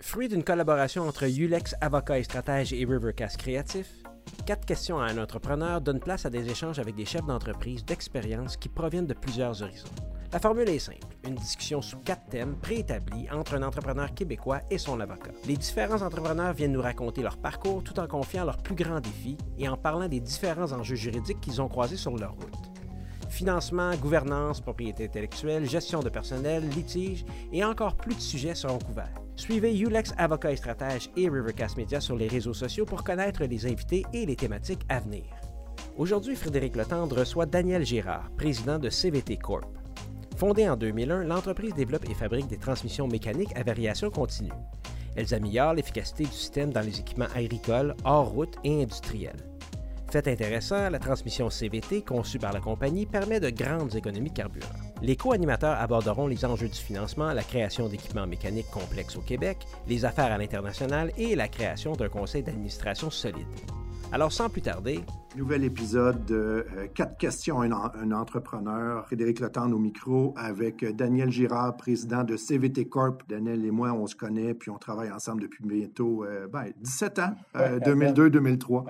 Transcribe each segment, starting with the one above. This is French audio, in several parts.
Fruit d'une collaboration entre Ulex Avocat et Stratège et Rivercast Créatif, Quatre questions à un entrepreneur donnent place à des échanges avec des chefs d'entreprise d'expérience qui proviennent de plusieurs horizons. La formule est simple, une discussion sous quatre thèmes préétablis entre un entrepreneur québécois et son avocat. Les différents entrepreneurs viennent nous raconter leur parcours tout en confiant leurs plus grands défis et en parlant des différents enjeux juridiques qu'ils ont croisés sur leur route. Financement, gouvernance, propriété intellectuelle, gestion de personnel, litige et encore plus de sujets seront couverts. Suivez Ulex Avocat et Stratège et Rivercast Media sur les réseaux sociaux pour connaître les invités et les thématiques à venir. Aujourd'hui, Frédéric Letendre reçoit Daniel Girard, président de CVT Corp. Fondée en 2001, l'entreprise développe et fabrique des transmissions mécaniques à variation continue. Elles améliorent l'efficacité du système dans les équipements agricoles, hors route et industriels. Fait intéressant, la transmission CVT conçue par la compagnie permet de grandes économies de carburant. Les co-animateurs aborderont les enjeux du financement, la création d'équipements mécaniques complexes au Québec, les affaires à l'international et la création d'un conseil d'administration solide. Alors, sans plus tarder. Nouvel épisode de euh, Quatre questions à un, entrepreneur. Frédéric Letendre au micro avec euh, Daniel Girard, président de CVT Corp. Daniel et moi, on se connaît puis on travaille ensemble depuis bientôt euh, ben, 17 ans, 2002-2003.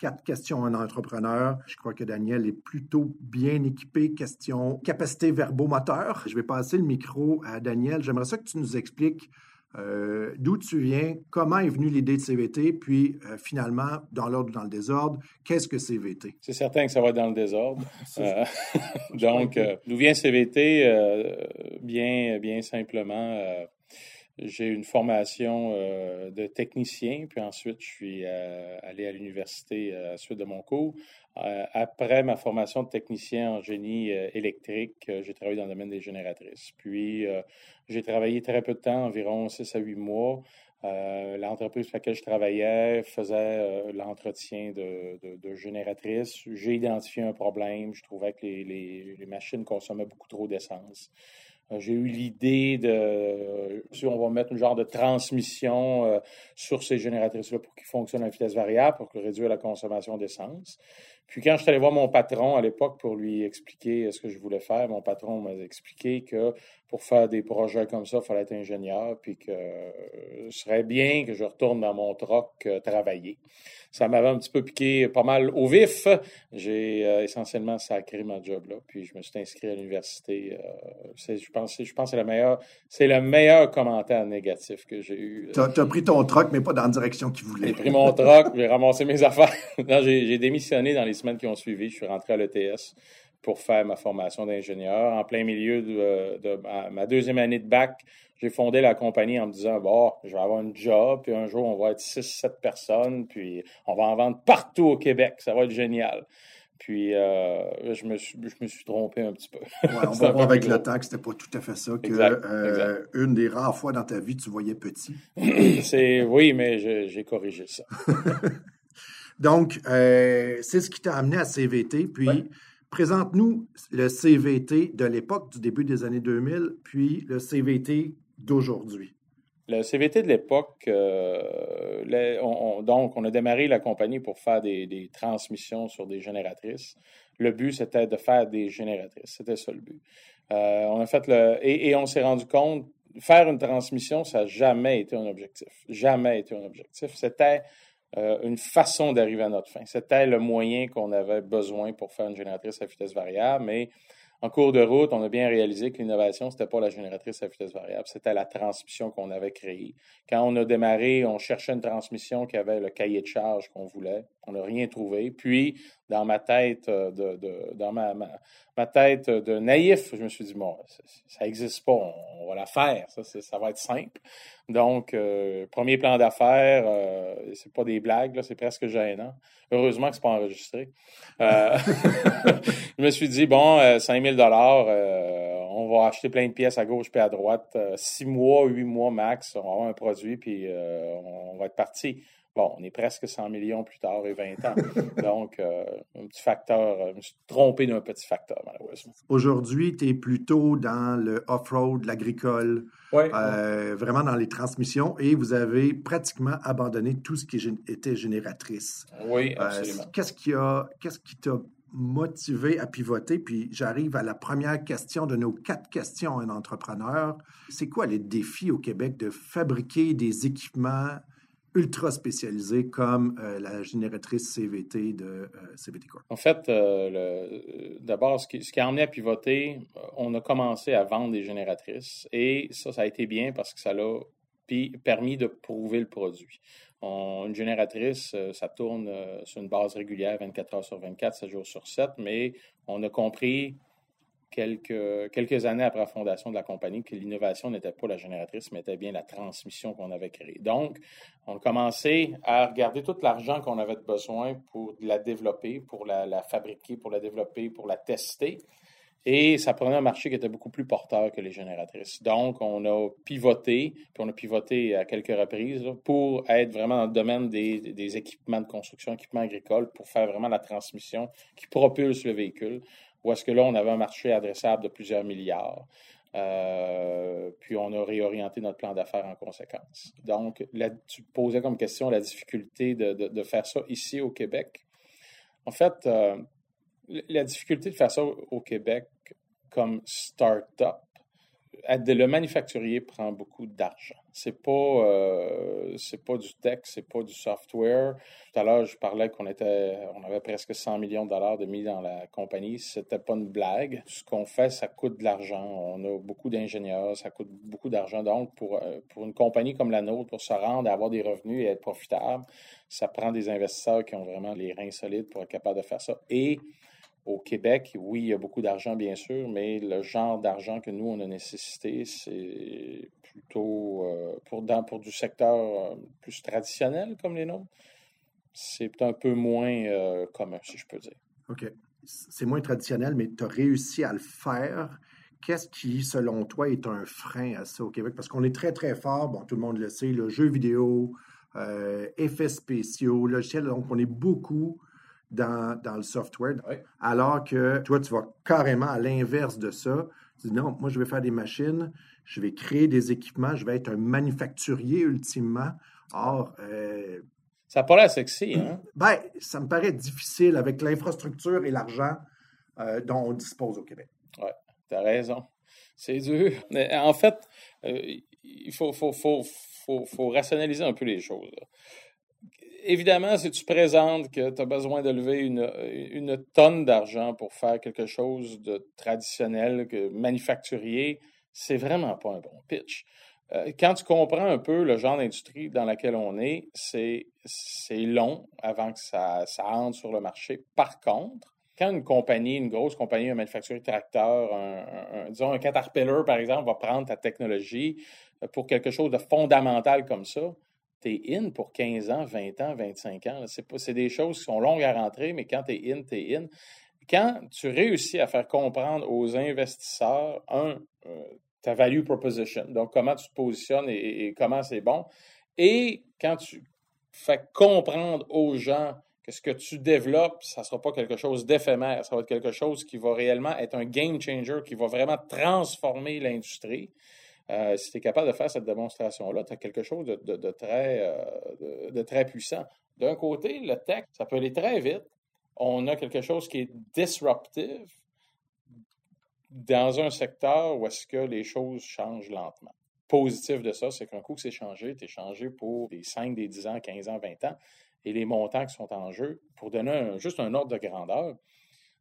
Quatre questions à un entrepreneur. Je crois que Daniel est plutôt bien équipé. Question capacité verbomoteur. Je vais passer le micro à Daniel. J'aimerais ça que tu nous expliques euh, d'où tu viens, comment est venue l'idée de CVT, puis euh, finalement, dans l'ordre ou dans le désordre, qu'est-ce que CVT? C'est certain que ça va être dans le désordre. Euh, donc, d'où vient CVT? bien, bien simplement, j'ai une formation euh, de technicien, puis ensuite je suis euh, allé à l'université euh, à la suite de mon cours. Après ma formation de technicien en génie électrique, j'ai travaillé dans le domaine des génératrices. Puis j'ai travaillé très peu de temps, environ 6 à 8 mois. L'entreprise pour laquelle je travaillais faisait l'entretien de, génératrices. J'ai identifié un problème. Je trouvais que les, machines consommaient beaucoup trop d'essence. Euh, j'ai eu l'idée de, si on va mettre un genre de transmission euh, sur ces génératrices-là pour qu'ils fonctionnent à vitesse variable, pour réduire la consommation d'essence. Puis quand je suis allé voir mon patron à l'époque pour lui expliquer ce que je voulais faire, mon patron m'a expliqué que pour faire des projets comme ça, il fallait être ingénieur, puis que ce serait bien que je retourne dans mon troc euh, travailler. Ça m'avait un petit peu piqué pas mal au vif. J'ai euh, essentiellement sacré ma job là, puis je me suis inscrit à l'université. Euh, je pense, je pense que c'est le meilleur, c'est le meilleur commentaire négatif que j'ai eu. Tu as, pris ton troc, mais pas dans la direction qu'il voulait. J'ai pris mon troc, j'ai ramassé mes affaires. j'ai démissionné dans les semaines qui ont suivi. Je suis rentré à l'ETS pour faire ma formation d'ingénieur. En plein milieu de, ma deuxième année de bac, j'ai fondé la compagnie en me disant, bon, je vais avoir un job, puis un jour, on va être 6-7 personnes, puis on va en vendre partout au Québec. Ça va être génial. Puis, euh, je, me suis, je me suis trompé un petit peu. on va voir avec le temps que c'était pas tout à fait ça, que euh, une des rares fois dans ta vie, tu voyais petit. C'est Oui, mais j'ai corrigé ça. Donc, euh, c'est ce qui t'a amené à CVT. Puis, présente-nous le CVT de l'époque, du début des années 2000, puis le CVT d'aujourd'hui. Le CVT de l'époque, euh, donc, on a démarré la compagnie pour faire des, transmissions sur des génératrices. Le but, c'était de faire des génératrices. C'était ça le but. Euh, on a fait le, et, et on s'est rendu compte, faire une transmission, ça n'a jamais été un objectif. Jamais été un objectif. C'était euh, une façon d'arriver à notre fin. C'était le moyen qu'on avait besoin pour faire une génératrice à vitesse variable, mais en cours de route, on a bien réalisé que l'innovation, ce n'était pas la génératrice à vitesse variable, c'était la transmission qu'on avait créée. Quand on a démarré, on cherchait une transmission qui avait le cahier de charge qu'on voulait. On n'a rien trouvé. Puis, dans ma tête euh, de, dans ma, ma, tête de naïf, je me suis dit, bon, ça n'existe pas, on, va la faire, ça, ça va être simple. Donc, euh, premier plan d'affaires, euh, c'est pas des blagues, c'est presque gênant. Heureusement que c'est pas enregistré. Euh, je me suis dit, bon, 5000 dollars, on va acheter plein de pièces à gauche et à droite. six mois, huit mois max, on va avoir un produit, puis on va être parti. Bon, on est presque 100 millions plus tard et 20 ans. Donc, euh, un petit facteur, euh, je me suis trompé d'un petit facteur, malheureusement. Aujourd'hui, tu es plutôt dans le off-road, l'agricole, euh, vraiment dans les transmissions et vous avez pratiquement abandonné tout ce qui était génératrice. Oui, absolument. qu'est-ce qui a, qu'est-ce qui t'a motivé à pivoter? Puis j'arrive à la première question de nos quatre questions à un entrepreneur. C'est quoi les défis au Québec de fabriquer des équipements ultra spécialisés comme euh, la génératrice CVT de euh, CVT Corp? En fait, euh, d'abord, ce qui, ce qui, a emmené à pivoter, on a commencé à vendre des génératrices et ça, ça a été bien parce que ça l'a permis de prouver le produit. une génératrice, ça tourne sur une base régulière 24 heures sur 24, 7 jours sur 7, mais on a compris quelques, quelques années après la fondation de la compagnie que l'innovation n'était pas la génératrice, mais était bien la transmission qu'on avait créée. Donc, on a commencé à regarder tout l'argent qu'on avait besoin pour la développer, pour la, fabriquer, pour la développer, pour la tester. Et ça prenait un marché qui était beaucoup plus porteur que les génératrices. Donc, on a pivoté, puis on a pivoté à quelques reprises pour être vraiment dans le domaine des, des, équipements de construction, équipements agricoles, pour faire vraiment la transmission qui propulse le véhicule. Ou est-ce que là, on avait un marché adressable de plusieurs milliards? Euh, puis on a réorienté notre plan d'affaires en conséquence. Donc, tu posais comme question la difficulté de, faire ça ici au Québec. En fait, euh, la difficulté de faire ça au Québec comme start-up, le manufacturier prend beaucoup d'argent. C'est pas euh, c'est pas du tech, c'est pas du software. Tout à l'heure, je parlais qu'on avait presque 100 millions de dollars de mis dans la compagnie. C'était pas une blague. Ce qu'on fait, ça coûte de l'argent. On a beaucoup d'ingénieurs, ça coûte beaucoup d'argent. Donc, pour, euh, pour une compagnie comme la nôtre, pour se rendre, avoir des revenus et être profitable, ça prend des investisseurs qui ont vraiment les reins solides pour être capable de faire ça. Et au Québec, oui, il y a beaucoup d'argent, bien sûr, mais le genre d'argent que nous, on a nécessité, c'est plutôt euh, pour, pour du secteur euh, plus traditionnel comme les nôtres. C'est un peu moins euh, commun, si je peux dire. OK. C'est moins traditionnel, mais tu as réussi à le faire. Qu'est-ce qui, selon toi, est un frein à ça au Québec? Parce qu'on est très, très fort, bon, tout le monde le sait, le jeu vidéo, effets spéciaux, logiciels, donc on est beaucoup dans, le software. Alors que toi, tu vas carrément à l'inverse de ça. Tu dis non, moi, je vais faire des machines, je vais créer des équipements, je vais être un manufacturier ultimement. Or, euh, ça paraît sexy, hein? Ben, ça me paraît difficile avec l'infrastructure et l'argent euh, dont on dispose au Québec. Oui, tu as raison. C'est dur. en fait, euh, il faut, faut, faut, faut, rationaliser un peu les choses évidemment, si tu présentes que tu as besoin de lever une, tonne d'argent pour faire quelque chose de traditionnel, que manufacturier, c'est vraiment pas un bon pitch. Euh, quand tu comprends un peu le genre d'industrie dans laquelle on est, c'est long avant que ça, ça entre sur le marché. Par contre, quand une compagnie, une grosse compagnie, un manufacturier de tracteurs, un, disons un Caterpillar, par exemple, va prendre ta technologie pour quelque chose de fondamental comme ça, tu es in pour 15 ans, 20 ans, 25 ans. C'est des choses qui sont longues à rentrer, mais quand tu es in, tu es in. Quand tu réussis à faire comprendre aux investisseurs, un, euh, ta value proposition, donc comment tu te positionnes et, comment c'est bon, et quand tu fais comprendre aux gens que ce que tu développes, ça ne sera pas quelque chose d'éphémère, ça va être quelque chose qui va réellement être un game changer, qui va vraiment transformer l'industrie. Euh, si tu es capable de faire cette démonstration-là, tu as quelque chose de, très, euh, de, très puissant. D'un côté, le tech, ça peut aller très vite. On a quelque chose qui est disruptive dans un secteur où est-ce que les choses changent lentement. Positif de ça, c'est qu'un coup que c'est changé, tu es changé pour des 5, des 10 ans, 15 ans, 20 ans. Et les montants qui sont en jeu, pour donner juste un ordre de grandeur,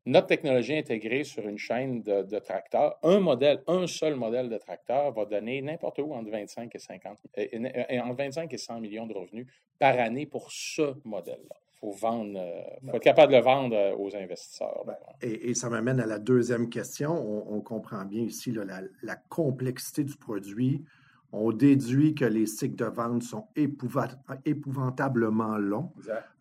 notre technologie intégrée sur une chaîne de, tracteurs, un modèle, un seul modèle de tracteur va donner n'importe où entre 25 et 50, euh, euh, entre 25 et 100 millions de revenus par année pour ce modèle-là. Il faut euh, faut être capable de le vendre aux investisseurs. Ben, et, ça m'amène à la deuxième question. On, comprend bien ici la, complexité du produit, on déduit que les cycles de vente sont épouvantablement longs.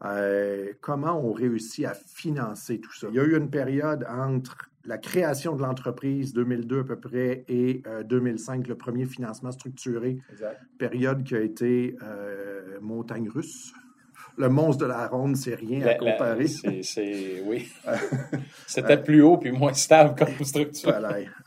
Euh, comment on réussit à financer tout ça? Il y a eu une période entre la création de l'entreprise 2002 à peu près et 2005, euh, le premier financement structuré, période qui a été euh, montagne russe le monstre de la ronde, c'est rien à comparer. C'est, oui. C'était plus haut puis moins stable comme structure.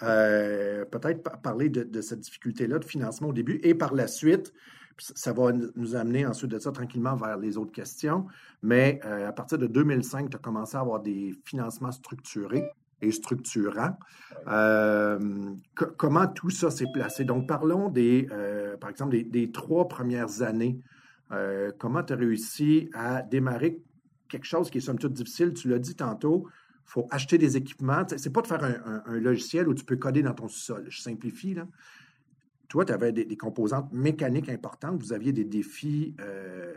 Euh, peut-être parler de, cette difficulté-là de financement au début et par la suite, Ça va nous amener ensuite de ça tranquillement vers les autres questions. Mais à partir de 2005, tu as commencé à avoir des financements structurés et structurants. comment tout ça s'est placé? Donc, parlons des, par exemple, des, trois premières années. Comment tu as réussi à démarrer quelque chose qui est somme toute difficile? Tu l'as dit tantôt, il faut acheter des équipements. C'est pas de faire un, logiciel où tu peux coder dans ton sol. Je simplifie, là. Toi, tu avais des, composantes mécaniques importantes. Vous aviez des défis euh,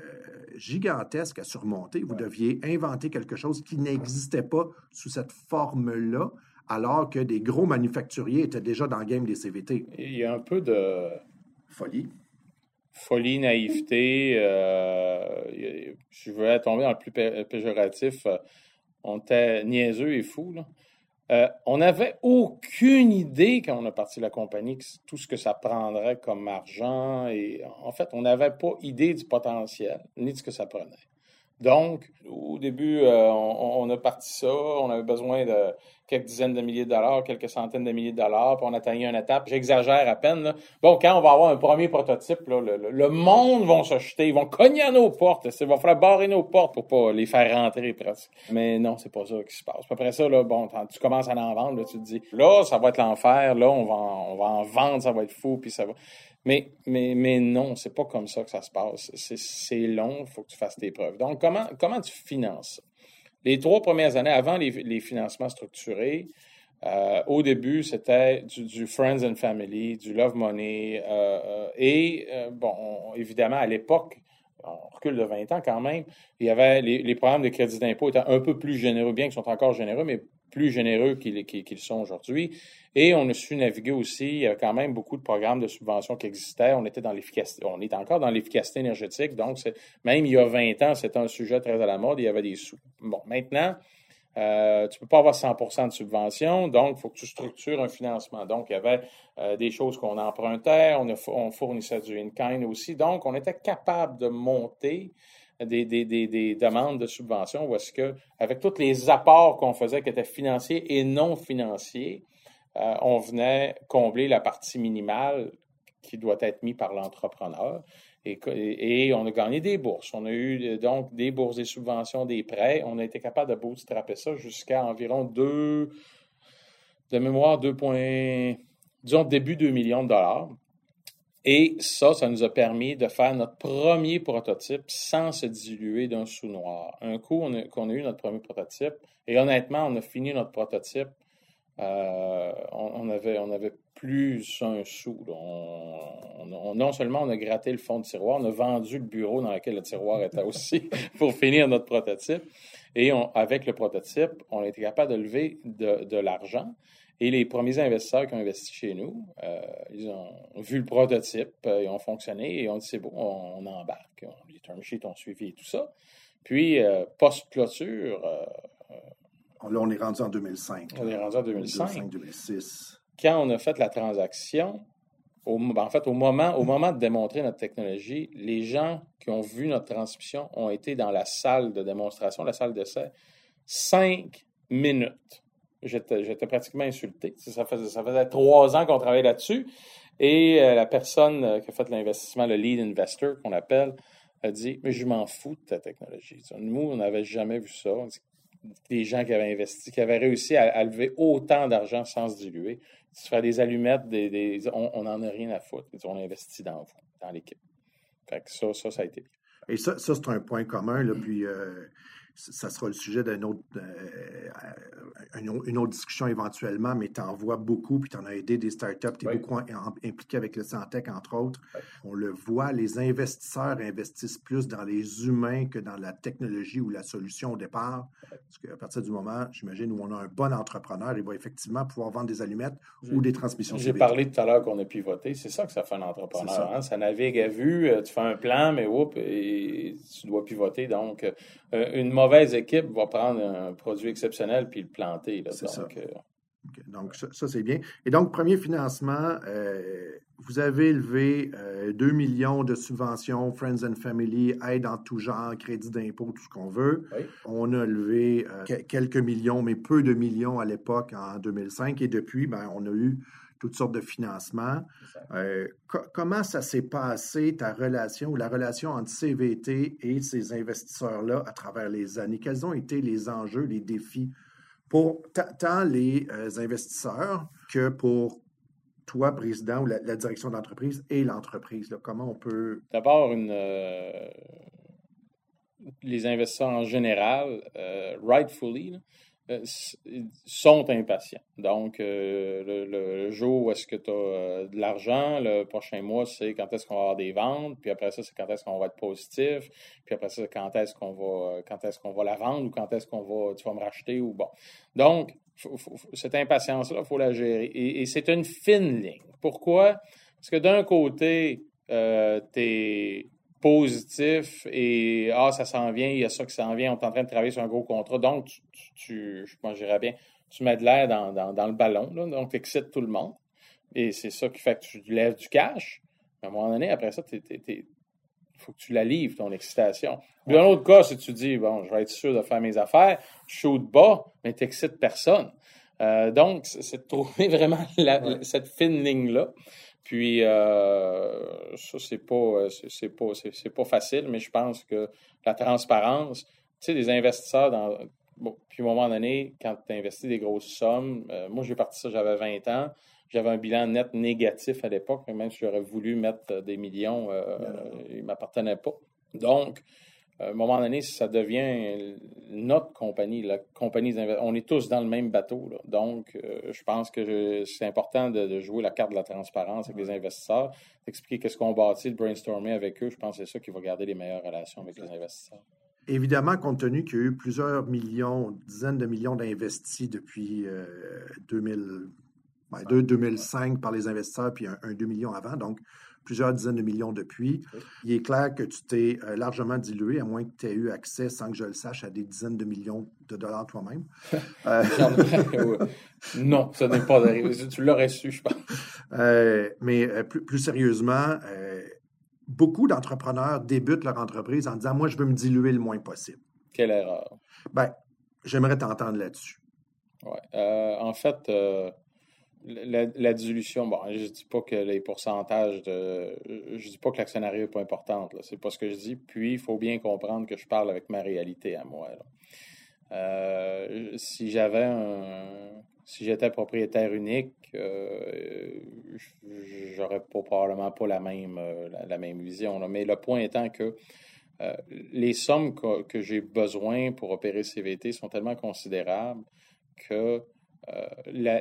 gigantesques à surmonter. Vous deviez inventer quelque chose qui n'existait pas sous cette forme-là, alors que des gros manufacturiers étaient déjà dans le game des CVT. Il y a un peu de folie. Folie, naïveté. Euh, je veux tomber dans le plus péjoratif. Euh, on était niaiseux et fou. Euh, on n'avait aucune idée quand on a parti la compagnie, tout ce que ça prendrait comme argent. Et en fait, on n'avait pas idée du potentiel, ni de ce que ça prenait. Donc, au début, on, a parti ça, on avait besoin de quelques dizaines de milliers de dollars, quelques centaines de milliers de dollars, puis on atteignait une étape. J'exagère à peine. Bon, quand on va avoir un premier prototype, le, monde va se jeter, ils vont cogner à nos portes. Il va falloir barrer nos portes pour pas les faire rentrer presque. Mais non, c'est pas ça qui se passe. Après ça, là, bon, tu commences à en vendre, tu te dis, là, ça va être l'enfer, là, on va, en, on va en vendre, ça va être fou, puis ça va. Mais, mais, mais non, c'est pas comme ça que ça se passe. C'est long, il faut que tu fasses tes preuves. Donc, comment, comment tu finances ça? Les trois premières années, avant les, financements structurés, euh, au début, c'était du, Friends and Family, du Love Money. Euh, euh, et, bon, évidemment, à l'époque, on recule de 20 ans quand même, il y avait les, programmes de crédit d'impôt étaient un peu plus généreux, bien qu'ils sont encore généreux, mais plus généreux qu'ils sont aujourd'hui. Et on a su naviguer aussi, avait quand même beaucoup de programmes de subvention qui existaient. On était dans l'efficacité, on est encore dans l'efficacité énergétique. Donc, même il y a 20 ans, c'était un sujet très à la mode, il y avait des sous. Bon, maintenant, euh, tu ne peux pas avoir 100 de subvention, donc il faut que tu structures un financement. Donc, il y avait euh, des choses qu'on empruntait, on, on fournissait du in-kind aussi. Donc, on était capable de monter des, demandes de subvention ou est-ce que, avec tous les apports qu'on faisait qui étaient financiers et non financiers, euh, on venait combler la partie minimale qui doit être mise par l'entrepreneur. Et, on a gagné des bourses. On a eu donc des bourses, des subventions, des prêts. On a été capable de bootstrapper ça jusqu'à environ 2, de mémoire, 2 points, disons début 2 millions de dollars. Et ça, ça nous a permis de faire notre premier prototype sans se diluer d'un sous noir. Un coup qu'on a, eu notre premier prototype, et honnêtement, on a fini notre prototype, euh, on, avait, on avait plus un sou. non seulement on a gratté le fond du tiroir, on a vendu le bureau dans lequel le tiroir était aussi pour finir notre prototype. Et avec le prototype, on a été capable de lever de l'argent. Et les premiers investisseurs qui ont investi chez nous, euh, ils ont vu le prototype, euh, ils ont fonctionné et on dit c'est bon, on, embarque. les term sheets ont suivi et tout ça. Puis, euh, post-clôture. là, on est rendu en 2005. On est rendu en 2005. 2005 2006. Quand on a fait la transaction, au, en fait, au moment, de démontrer notre technologie, les gens qui ont vu notre transmission ont été dans la salle de démonstration, la salle d'essai, cinq minutes j'étais pratiquement insulté. Ça faisait, ça faisait trois ans qu'on travaillait là-dessus. Et euh, la personne euh, qui a fait l'investissement, le lead investor qu'on appelle, a dit Mais je m'en fous de ta technologie. Nous, on n'avait jamais vu ça. Des gens qui avaient investi, qui avaient réussi à, lever autant d'argent sans se diluer. Tu fais des allumettes, des, on n'en a rien à foutre. On investit dans vous, dans l'équipe. Ça, ça, ça a été. Et ça, ça c'est un point commun. Là, puis, euh, ça sera le sujet d'une autre, euh, une autre discussion éventuellement, mais tu en vois beaucoup, puis tu en as aidé des startups, tu es beaucoup impliqué avec le Santec, entre autres. On le voit, les investisseurs investissent plus dans les humains que dans la technologie ou la solution au départ. Parce qu'à partir du moment, j'imagine, où on a un bon entrepreneur, il va effectivement pouvoir vendre des allumettes ou des transmissions. J'ai parlé tout à l'heure qu'on a pivoté. C'est ça que ça fait un entrepreneur. Ça. Hein. ça. navigue à vue, euh, tu fais un plan, mais oups, et tu dois pivoter. Donc, euh, une mauvaise équipe va prendre un produit exceptionnel puis le planter. C'est ça. Euh, donc, ça, c'est bien. Et donc, premier financement, euh, vous avez levé 2 millions de subventions, Friends and Family, aide en tout genre, crédit d'impôt, tout ce qu'on veut. On a levé quelques millions, mais peu de millions à l'époque, en 2005. Et depuis, ben, on a eu toutes sortes de financements. Euh, comment ça s'est passé, ta relation ou la relation entre CVT et ces investisseurs-là à travers les années? Quels ont été les enjeux, les défis pour tant les euh, investisseurs que pour toi, président ou la, direction d'entreprise et l'entreprise? Comment on peut... D'abord, une, les investisseurs en général, rightfully, euh, sont impatients. Donc, euh, le, jour où est-ce que tu as euh, de l'argent, le prochain mois, c'est quand est-ce qu'on va avoir des ventes, puis après ça, c'est quand est-ce qu'on va être positif, puis après ça, quand est-ce qu'on va quand est-ce qu'on va la vendre ou quand est-ce qu'on va tu vas me racheter ou bon. Donc, cette impatience-là, il faut la gérer. Et, c'est une fine ligne. Pourquoi? Parce que d'un côté, euh, tu es positif et ah, ça s'en vient, il y a ça qui s'en vient, on est en train de travailler sur un gros contrat. Donc, tu, tu je dirais bien, tu mets de l'air dans, dans, le ballon, là, donc tu excites tout le monde. Et c'est ça qui fait que tu lèves du cash. À un moment donné, après ça, il faut que tu la livres, ton excitation. Puis, dans l'autre cas, si tu dis, bon, je vais être sûr de faire mes affaires, je shoot bas, mais tu n'excites personne. Euh, donc, c'est de trouver vraiment cette fine ligne-là. Puis, euh, ça, c'est pas, euh, c'est pas, c'est pas facile, mais je pense que la transparence, tu sais, des investisseurs dans. Bon, puis, à un moment donné, quand tu investis des grosses sommes, euh, moi, j'ai parti ça, j'avais 20 ans. J'avais un bilan net négatif à l'époque, même si j'aurais voulu mettre des millions, il ne m'appartenait pas. Donc, à un moment donné, ça devient notre compagnie, la compagnie On est tous dans le même bateau. Donc, euh, je pense que c'est important de, jouer la carte de la transparence avec les investisseurs, d'expliquer qu'est-ce qu'on bâtit, de brainstormer avec eux. Je pense que c'est ça qui va garder les meilleures relations avec les investisseurs. Évidemment, compte tenu qu'il y a eu plusieurs millions, dizaines de millions d'investis depuis 2000, 2005 ben, par les investisseurs, puis un, un 2 millions avant. Donc, plusieurs dizaines de millions depuis. Il est clair que tu t'es euh, largement dilué, à moins que tu aies eu accès, sans que je le sache, à des dizaines de millions de dollars toi-même. Euh, non, ça n'est pas arrivé. Tu l'aurais su, je pense. Euh, mais plus, sérieusement, beaucoup d'entrepreneurs débutent leur entreprise en disant Moi, je veux me diluer le moins possible. Quelle erreur. Ben, j'aimerais t'entendre là-dessus. Oui. en fait, la, dilution, bon, je dis pas que les pourcentages de. Je dis pas que l'actionnariat n'est pas importante, c'est pas ce que je dis. Puis, il faut bien comprendre que je parle avec ma réalité à moi. Euh, si j'avais un. Si j'étais propriétaire unique, euh, j'aurais probablement pas la même, euh, la, même vision. Mais le point étant que les sommes que j'ai besoin pour opérer CVT sont tellement considérables que euh,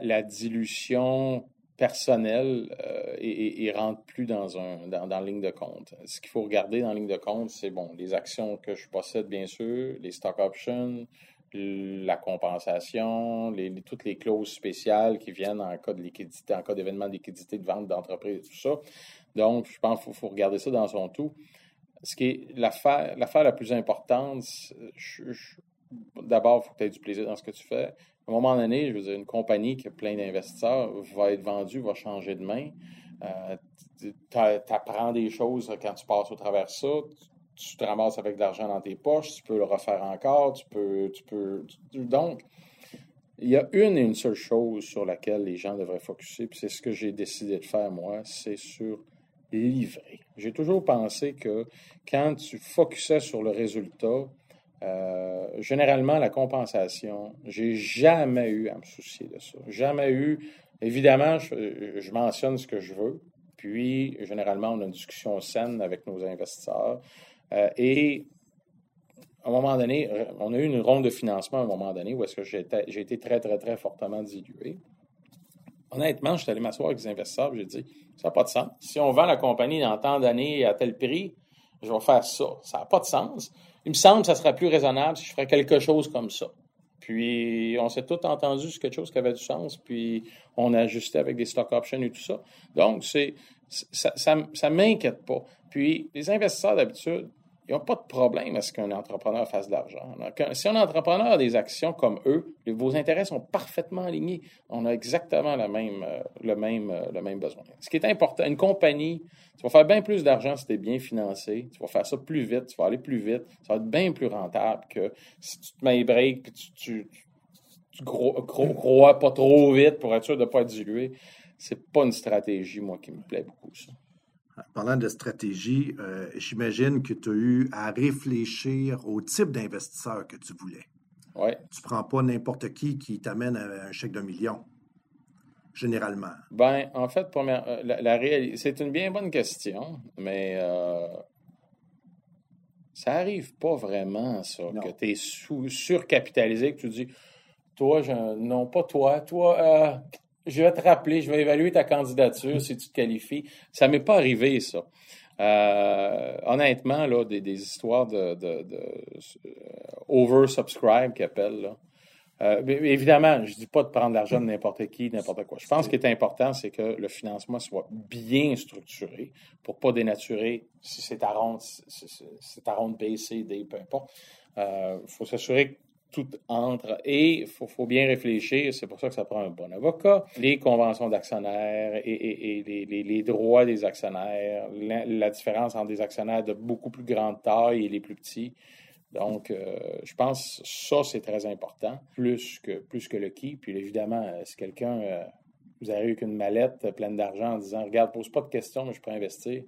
la, dilution personnelle et, euh, rentre plus dans, un, dans, ligne de compte. Ce qu'il faut regarder dans ligne de compte, c'est bon, les actions que je possède, bien sûr, les stock options, la compensation, toutes les clauses spéciales qui viennent en cas de en cas d'événement de liquidité de vente d'entreprise, tout ça. Donc, je pense qu'il faut, regarder ça dans son tout. Ce qui est l'affaire, l'affaire la plus importante, d'abord, il faut que tu aies du plaisir dans ce que tu fais. À un moment donné, je veux dire, une compagnie qui a plein d'investisseurs va être vendue, va changer de main. Euh, tu apprends des choses quand tu passes au travers de ça. Tu, te ramasses avec de l'argent dans tes poches, tu peux le refaire encore, tu peux. Tu peux donc, il y a une et une seule chose sur laquelle les gens devraient focuser, puis c'est ce que j'ai décidé de faire moi, c'est sur livrer. J'ai toujours pensé que quand tu focusais sur le résultat, euh, généralement, la compensation, j'ai jamais eu à me soucier de ça. Jamais eu. Évidemment, je, mentionne ce que je veux. Puis, généralement, on a une discussion saine avec nos investisseurs. Euh, et à un moment donné, on a eu une ronde de financement à un moment donné où est-ce que j'ai été très, très, très fortement dilué. Honnêtement, je suis allé m'asseoir avec les investisseurs et j'ai dit, ça n'a pas de sens. Si on vend la compagnie dans tant d'années à tel prix, je vais faire ça. Ça n'a pas de sens. Il me semble que ça serait plus raisonnable si je ferais quelque chose comme ça. Puis, on s'est tout entendu sur quelque chose qui avait du sens, puis on a ajusté avec des stock options et tout ça. Donc, c'est, ça ne m'inquiète pas. Puis, les investisseurs, d'habitude, ils n'ont pas de problème à ce qu'un entrepreneur fasse de l'argent. Si un entrepreneur a des actions comme eux, vos intérêts sont parfaitement alignés. On a exactement le même, euh, le même, euh, le même besoin. Ce qui est important, une compagnie, tu vas faire bien plus d'argent si tu es bien financé, tu vas faire ça plus vite, tu vas aller plus vite, ça va être bien plus rentable que si tu te mets break et tu, tu, crois pas trop vite pour être sûr de ne pas être dilué. c'est pas une stratégie, moi, qui me plaît beaucoup, ça. Parlant de stratégie, euh, j'imagine que tu as eu à réfléchir au type d'investisseur que tu voulais. Oui. Tu ne prends pas n'importe qui qui t'amène un chèque d'un million, généralement. Ben, en fait, première, euh, la, c'est une bien bonne question, mais euh, ça arrive pas vraiment, ça, que tu es surcapitalisé, que tu dis, toi, je, non, pas toi, toi, euh, je vais te rappeler, je vais évaluer ta candidature si tu te qualifies. Ça m'est pas arrivé, ça. Euh, honnêtement, là, des, histoires de, euh, oversubscribe qu'ils appellent. Euh, évidemment, je ne dis pas de prendre l'argent de n'importe qui, n'importe quoi. Je pense qu'il est important, c'est que le financement soit bien structuré pour ne pas dénaturer si c'est à ronde, c'est à ronde B, C, D, peu importe. Il faut s'assurer que tout entre. Et il faut, bien réfléchir, c'est pour ça que ça prend un bon avocat. Les conventions d'actionnaires et, les, droits des actionnaires, la, différence entre des actionnaires de beaucoup plus grande taille et les plus petits. Donc, euh, je pense que ça, c'est très important, plus que, plus que le qui. Puis évidemment, si quelqu'un, euh, vous arrive avec une mallette pleine d'argent en disant, regarde, pose pas de questions, mais je peux investir.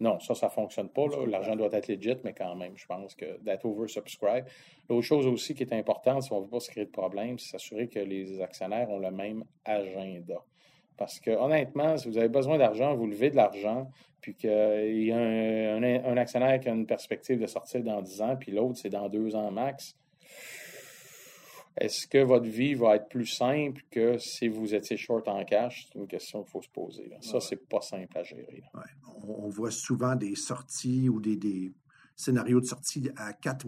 Non, ça, ça ne fonctionne pas. L'argent doit être legit, mais quand même, je pense que d'être oversubscribe. L'autre chose aussi qui est importante, si on ne veut pas se créer de problème, c'est s'assurer que les actionnaires ont le même agenda. Parce que honnêtement, si vous avez besoin d'argent, vous levez de l'argent, puis qu'il y a un, actionnaire qui a une perspective de sortir dans 10 ans, puis l'autre, c'est dans deux ans max, est-ce que votre vie va être plus simple que si vous étiez short en cash? C'est une question qu'il faut se poser. Ça, c'est pas simple à gérer. On, voit souvent des sorties ou des, scénarios de sortie à 4,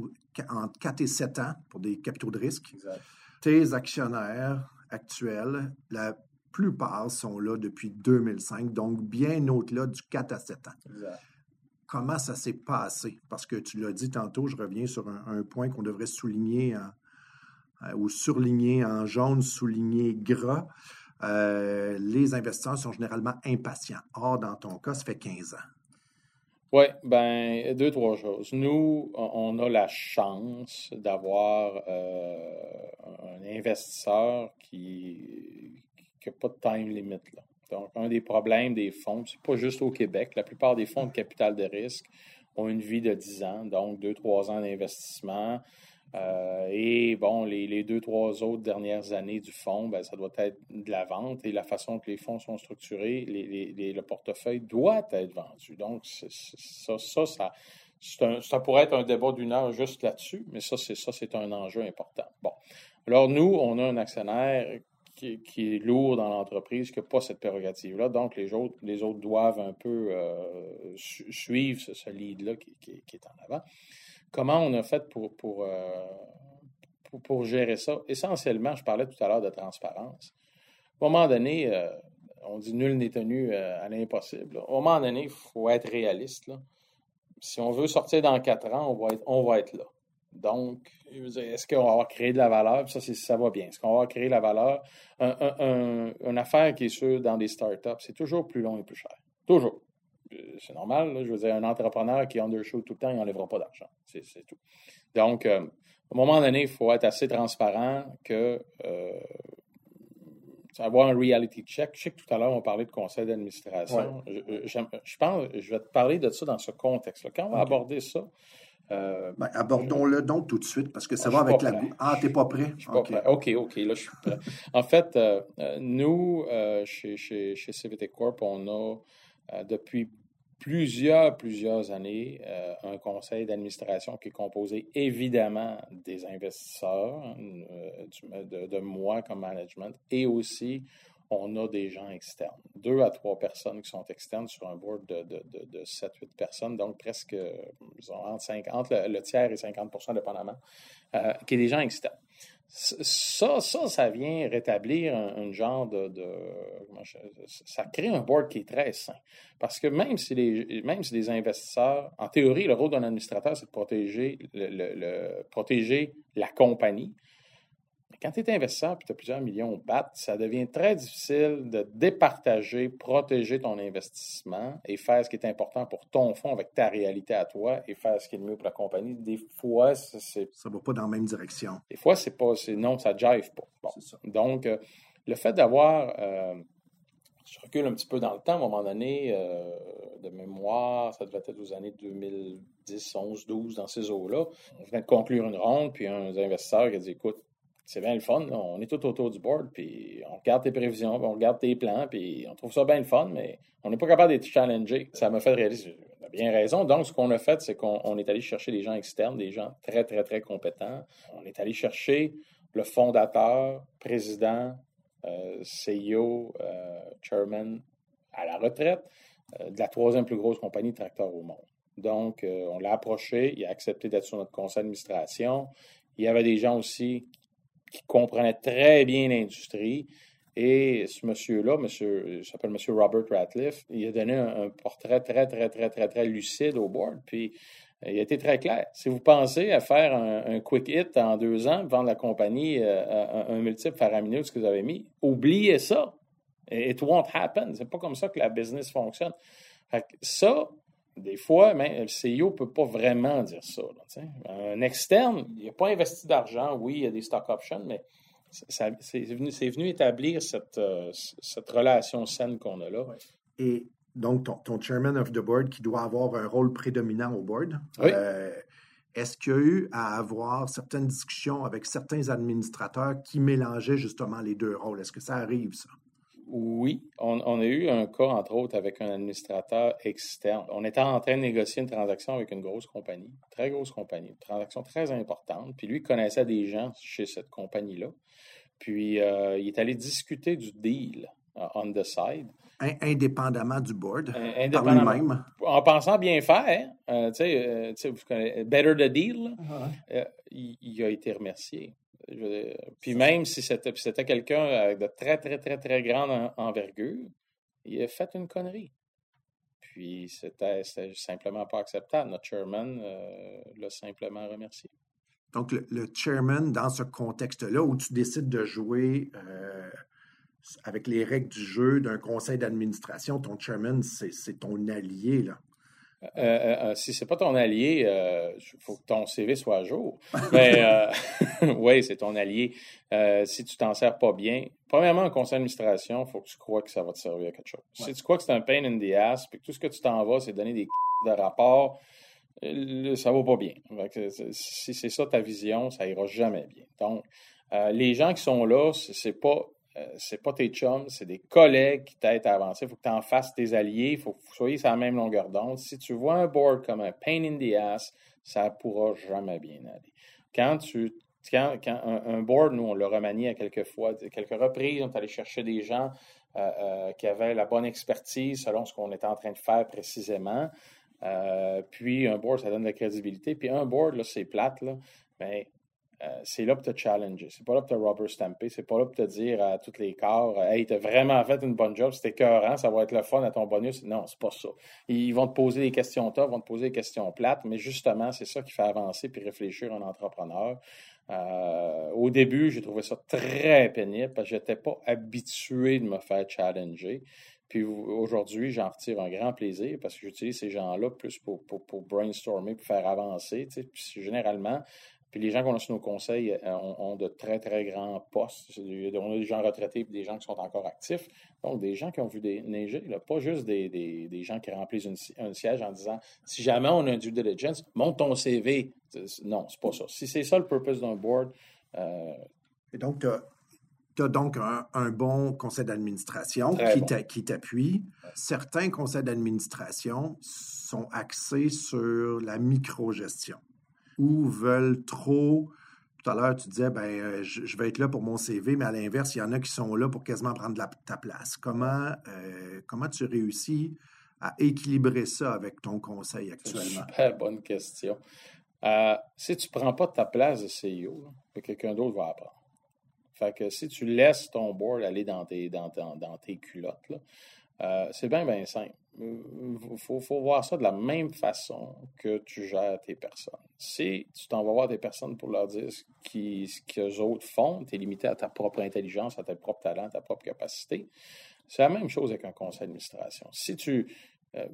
entre 4 et 7 ans pour des capitaux de risque. Tes actionnaires actuels, la plupart sont là depuis 2005, donc bien au-delà du 4 à 7 ans. Comment ça s'est passé? Parce que tu l'as dit tantôt, je reviens sur un, point qu'on devrait souligner euh, ou surligner en jaune, souligné gras. Euh, les investisseurs sont généralement impatients. Or, dans ton cas, ça fait 15 ans. Oui, ben deux, trois choses. Nous, on a la chance d'avoir euh, un investisseur qui n'a pas de time limit. Là. Donc, un des problèmes des fonds, c'est pas juste au Québec. La plupart des fonds de capital de risque ont une vie de 10 ans, donc deux, trois ans d'investissement. Euh, et bon, les, deux, trois autres dernières années du fonds, ben, ça doit être de la vente et la façon que les fonds sont structurés, le portefeuille doit être vendu. Donc, ça, ça, pourrait être un débat d'une heure juste là-dessus, mais ça, c'est un enjeu important. Bon. Alors, nous, on a un actionnaire qui, est lourd dans l'entreprise, qui n'a pas cette prérogative-là. Donc, les autres, les autres doivent un peu euh, suivre ce, lead-là qui, est en avant. Comment on a fait pour, euh, pour, gérer ça? Essentiellement, je parlais tout à l'heure de transparence. À un moment donné, euh, on dit nul n'est tenu euh, à l'impossible. À un moment donné, il faut être réaliste. Si on veut sortir dans quatre ans, on va être, va être là. Donc, est-ce qu'on va avoir créé de la valeur? Ça, ça va bien. Est-ce qu'on va avoir créé de la valeur? une affaire qui est sûre dans des startups, c'est toujours plus long et plus cher. Toujours c'est normal. je veux dire, un entrepreneur qui undershoot tout le temps, il n'enlèvera pas d'argent. C'est tout. Donc, euh, à un moment donné, il faut être assez transparent que euh, avoir un reality check. Je sais que tout à l'heure, on parlait de conseil d'administration. Je, pense, je vais te parler de ça dans ce contexte-là. Quand on va aborder ça, euh, ben, abordons-le donc tout de suite parce que ça ah, va avec la. Ah, t'es pas prêt? OK, OK, là, je suis prêt. en fait, nous, chez, chez, chez CVT Corp, on a depuis plusieurs, plusieurs années, euh, un conseil d'administration qui est composé évidemment des investisseurs, euh, de, moi comme management, et aussi on a des gens externes. Deux à trois personnes qui sont externes sur un board de, de, de, 7-8 personnes, donc presque disons, entre, 50, le, tiers et 50% dépendamment, euh, qui est des gens externes. Ça, ça, ça vient rétablir un, genre de, Ça crée un board qui est très sain. Parce que même si les, même si les investisseurs, en théorie, le rôle d'un administrateur, c'est de protéger, le, protéger la compagnie. Quand tu es investisseur et tu as plusieurs millions de BAT, ça devient très difficile de départager, protéger ton investissement et faire ce qui est important pour ton fonds avec ta réalité à toi et faire ce qui est le mieux pour la compagnie. Des fois, c'est. Ça va pas dans la même direction. Des fois, c'est pas. Non, ça jive pas. Donc, euh, le fait d'avoir. Euh, je recule un petit peu dans le temps, à un moment donné, euh, de mémoire, ça devait être aux années 2010, 11, 12, dans ces eaux-là. On venait de conclure une ronde, puis un investisseur qui a dit Écoute, c'est bien le fun, on est tout autour du board, puis on regarde tes prévisions, on regarde tes plans, puis on trouve ça bien le fun, mais on n'est pas capable d'être challengé. Ça m'a fait réaliser, a bien raison. Donc, ce qu'on a fait, c'est qu'on est allé chercher des gens externes, des gens très, très, très compétents. On est allé chercher le fondateur, président, euh, CEO, euh, chairman à la retraite euh, de la troisième plus grosse compagnie de tracteurs au monde. Donc, on l'a approché, il a accepté d'être sur notre conseil d'administration. Il y avait des gens aussi qui comprenaient très bien l'industrie. Et ce monsieur-là, monsieur, il s'appelle monsieur Robert Ratliff, il a donné un, portrait très, très, très, très, très lucide au board. Puis, il a été très clair. Si vous pensez à faire un, quick hit en deux ans, vendre la compagnie euh, un, multiple faramineux de ce que vous avez mis, oubliez ça. It won't happen. C'est pas comme ça que la business fonctionne. ça, des fois, le CEO ne peut pas vraiment dire ça. un externe, il n'a pas investi d'argent. Oui, il y a des stock options, mais c'est venu, venu, établir cette, euh, cette relation saine qu'on a là. Et donc, ton, chairman of the board qui doit avoir un rôle prédominant au board. Euh, est-ce qu'il y a eu à avoir certaines discussions avec certains administrateurs qui mélangeaient justement les deux rôles? Est-ce que ça arrive, ça? Oui, on, a eu un cas, entre autres, avec un administrateur externe. On était en train de négocier une transaction avec une grosse compagnie, très grosse compagnie, une transaction très importante. Puis lui connaissait des gens chez cette compagnie-là. Puis euh, il est allé discuter du deal euh, on the side. Indépendamment du board, indépendamment, par lui-même. En pensant bien faire, euh, tu sais, vous connaissez Better the Deal, il, a été remercié. Puis même si c'était, quelqu'un de très, très, très, très grande envergure, il a fait une connerie. Puis c'était, simplement pas acceptable. Notre chairman l'a simplement remercié. Donc, le, chairman, dans ce contexte-là, où tu décides de jouer avec les règles du jeu d'un conseil d'administration, ton chairman, c'est ton allié, là. Euh, euh, euh si c'est pas ton allié, il faut que ton CV soit à jour. Mais oui, c'est ton allié. si tu t'en sers pas bien, premièrement, un conseil d'administration, il faut que tu crois que ça va te servir à quelque chose. Si tu crois que c'est un pain in the ass, puis que tout ce que tu t'en vas, c'est donner des de rapports, ça va pas bien. Si c'est ça ta vision, ça ira jamais bien. Donc, les gens qui sont là, c'est pas euh, c'est pas tes chums, c'est des collègues qui t'aident à avancer. Il faut que tu en fasses tes alliés. Il faut que vous soyez sur la même longueur d'onde. Si tu vois un board comme un pain in the ass, ça ne pourra jamais bien aller. Quand tu quand, un, board, nous, on l'a remanié à quelques fois, quelques reprises, on est allé chercher des gens euh, euh, qui avaient la bonne expertise selon ce qu'on était en train de faire précisément. puis un board, ça donne de la crédibilité. Puis un board, là, c'est plate, là, mais euh, c'est là pour te challenger. C'est pas là pour te rubber stamper. C'est pas là pour te dire à tous les corps Hey, t'as vraiment fait une bonne job, c'était écœurant, ça va être le fun à ton bonus. Non, c'est pas ça. Ils vont te poser des questions top, vont te poser des questions plates, mais justement, c'est ça qui fait avancer puis réfléchir un entrepreneur. Euh, au début, j'ai trouvé ça très pénible parce que j'étais pas habitué de me faire challenger. Puis aujourd'hui, j'en retire un grand plaisir parce que j'utilise ces gens-là plus pour, pour, pour, brainstormer, pour faire avancer. Puis généralement, puis les gens qu'on a sur nos conseils euh, ont, de très, très grands postes. On a des gens retraités et des gens qui sont encore actifs. Donc, des gens qui ont vu des, neiger, pas juste des, gens qui remplissent un siège en disant si jamais on a un due diligence, monte ton CV. Non, c'est pas ça. Si c'est ça le purpose d'un board. Euh, et donc, tu as, donc un, bon conseil d'administration qui t'appuie. Certains conseils d'administration sont axés sur la microgestion ou veulent trop. Tout à l'heure, tu disais, ben, euh, je, vais être là pour mon CV, mais à l'inverse, il y en a qui sont là pour quasiment prendre ta place. Comment, euh, comment tu réussis à équilibrer ça avec ton conseil actuellement? Super bonne question. Euh, si tu ne prends pas ta place de CEO, quelqu'un d'autre va apprendre. Fait que si tu laisses ton board aller dans tes, dans, dans tes culottes, c'est bien, bien simple il faut, voir ça de la même façon que tu gères tes personnes. Si tu t'en vas voir des personnes pour leur dire ce qu'eux autres font, tu es limité à ta propre intelligence, à tes propres talents, à ta propre capacité, c'est la même chose avec un conseil d'administration. Si tu. Euh,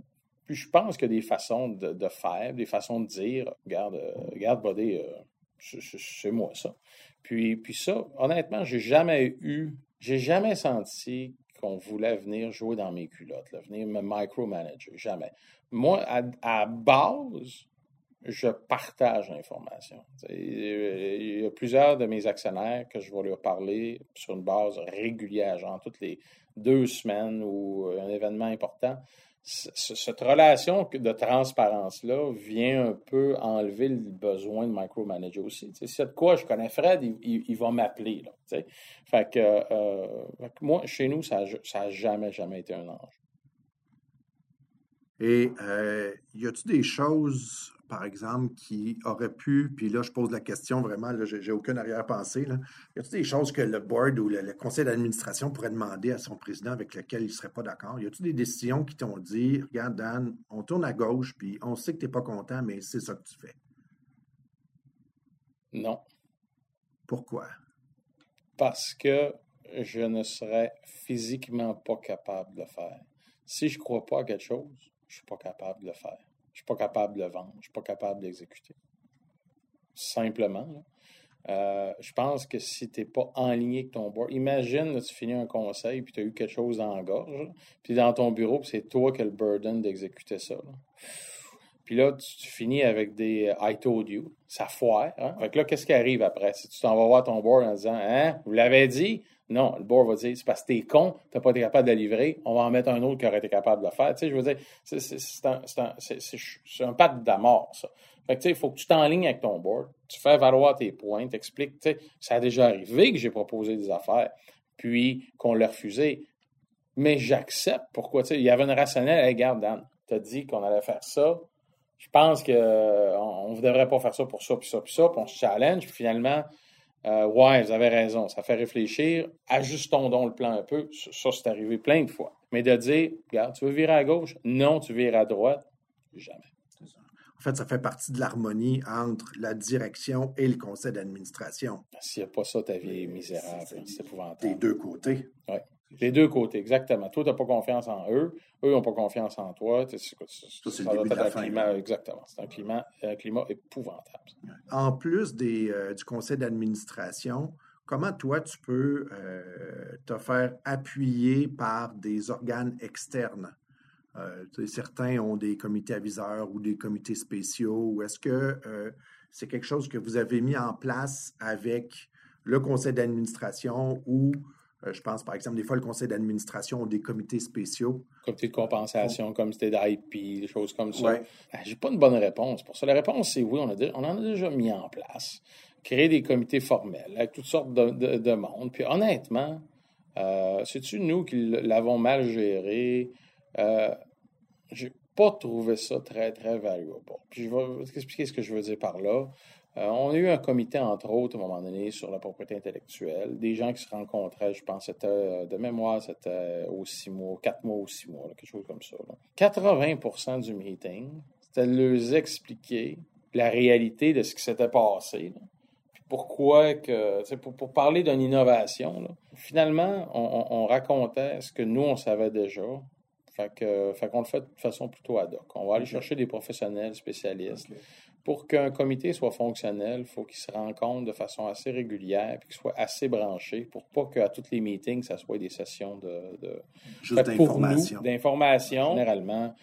puis je pense qu'il y a des façons de, faire, des façons de dire regarde, euh, regarde, Bodé, euh, c'est moi ça. Puis, puis ça, honnêtement, j'ai jamais eu, j'ai jamais senti qu'on voulait venir jouer dans mes culottes, venir me micromanager. Jamais. Moi, à, base, je partage l'information. Il y a plusieurs de mes actionnaires que je vais leur parler sur une base régulière, genre toutes les deux semaines ou un événement important cette relation de transparence-là vient un peu enlever le besoin de micromanager aussi. Si c'est de quoi je connais Fred, il, va m'appeler. Fait euh, moi, chez nous, ça n'a jamais, jamais été un ange. Et euh, y a-t-il des choses par exemple, qui aurait pu, puis là, je pose la question vraiment, là, j'ai, aucune arrière-pensée, là. Y a-t-il des choses que le board ou le, conseil d'administration pourrait demander à son président avec lequel il ne serait pas d'accord? Y a-t-il des décisions qui t'ont dit, regarde, Dan, on tourne à gauche, puis on sait que tu n'es pas content, mais c'est ça que tu fais? Non. Pourquoi? Parce que je ne serais physiquement pas capable de le faire. Si je ne crois pas à quelque chose, je ne suis pas capable de le faire. Je ne suis pas capable de le vendre. Je ne suis pas capable d'exécuter. Simplement. Euh, je pense que si tu n'es pas en ligne avec ton board, imagine, tu finis un conseil, puis tu as eu quelque chose dans gorge, puis dans ton bureau, c'est toi qui as le burden d'exécuter ça. Puis là, tu, finis avec des euh, I told you, ça foire. Hein? Fait que là, qu'est-ce qui arrive après? Si tu t'en vas voir ton board en disant Hein, vous l'avez dit? Non, le board va dire c'est parce que t'es con, t'as pas été capable de le livrer, on va en mettre un autre qui aurait été capable de le faire. Tu je veux dire, c'est un, pat d'amour, ça. Fait que, tu sais, il faut que tu t'enlignes avec ton board, tu fais valoir tes points, t'expliques, tu sais, ça a déjà arrivé que j'ai proposé des affaires, puis qu'on l'a refusé. Mais j'accepte. Pourquoi? Tu sais, il y avait une rationnelle, hey, regarde, Dan, t'as dit qu'on allait faire ça. Je pense qu'on ne devrait pas faire ça pour ça, puis ça, puis ça, puis on se challenge, puis finalement, euh, ouais, vous avez raison, ça fait réfléchir. Ajustons donc le plan un peu. Ça, c'est arrivé plein de fois. Mais de dire, regarde, tu veux virer à gauche? Non, tu vires à droite? Jamais. En fait, ça fait partie de l'harmonie entre la direction et le conseil d'administration. S'il n'y a pas ça, ta vie est misérable. C'est épouvantable. Des deux côtés. Oui. Les deux côtés, exactement. Toi, tu n'as pas confiance en eux. Eux n'ont pas confiance en toi. C'est, ça, le début de la climat, exactement. C'est un climat, un climat épouvantable. En plus des, euh, du conseil d'administration, comment toi, tu peux euh, te faire appuyer par des organes externes? Euh, certains ont des comités aviseurs ou des comités spéciaux. Ou est-ce que c'est quelque chose que vous avez mis en place avec le conseil d'administration ou je pense, par exemple, des fois, le conseil d'administration a des comités spéciaux. Comité de compensation, comité d'IP, des choses comme ça. Je ben, J'ai pas une bonne réponse pour ça. La réponse, c'est oui, on, a on en a déjà mis en place. Créer des comités formels avec toutes sortes de, de, monde. Puis honnêtement, euh, c'est-tu nous qui l'avons mal géré? Euh, j'ai pas trouvé ça très, très valuable. Puis je vais expliquer ce que je veux dire par là. Euh, on a eu un comité, entre autres, à un moment donné, sur la propriété intellectuelle. Des gens qui se rencontraient, je pense, c'était euh, de mémoire, c'était aux six mois, quatre mois ou six mois, quelque chose comme ça. 80% du meeting, c'était de leur expliquer la réalité de ce qui s'était passé. Puis pourquoi que, pour, pour parler d'une innovation, finalement, on, racontait ce que nous, on savait déjà. Fait qu'on le fait de façon plutôt ad hoc. On va aller chercher des professionnels spécialistes pour qu'un comité soit fonctionnel, il faut qu'il se rencontre de façon assez régulière et qu'il soit assez branché pour pas qu'à tous les meetings, ça soit des sessions de, de d'information. D'information. Généralement,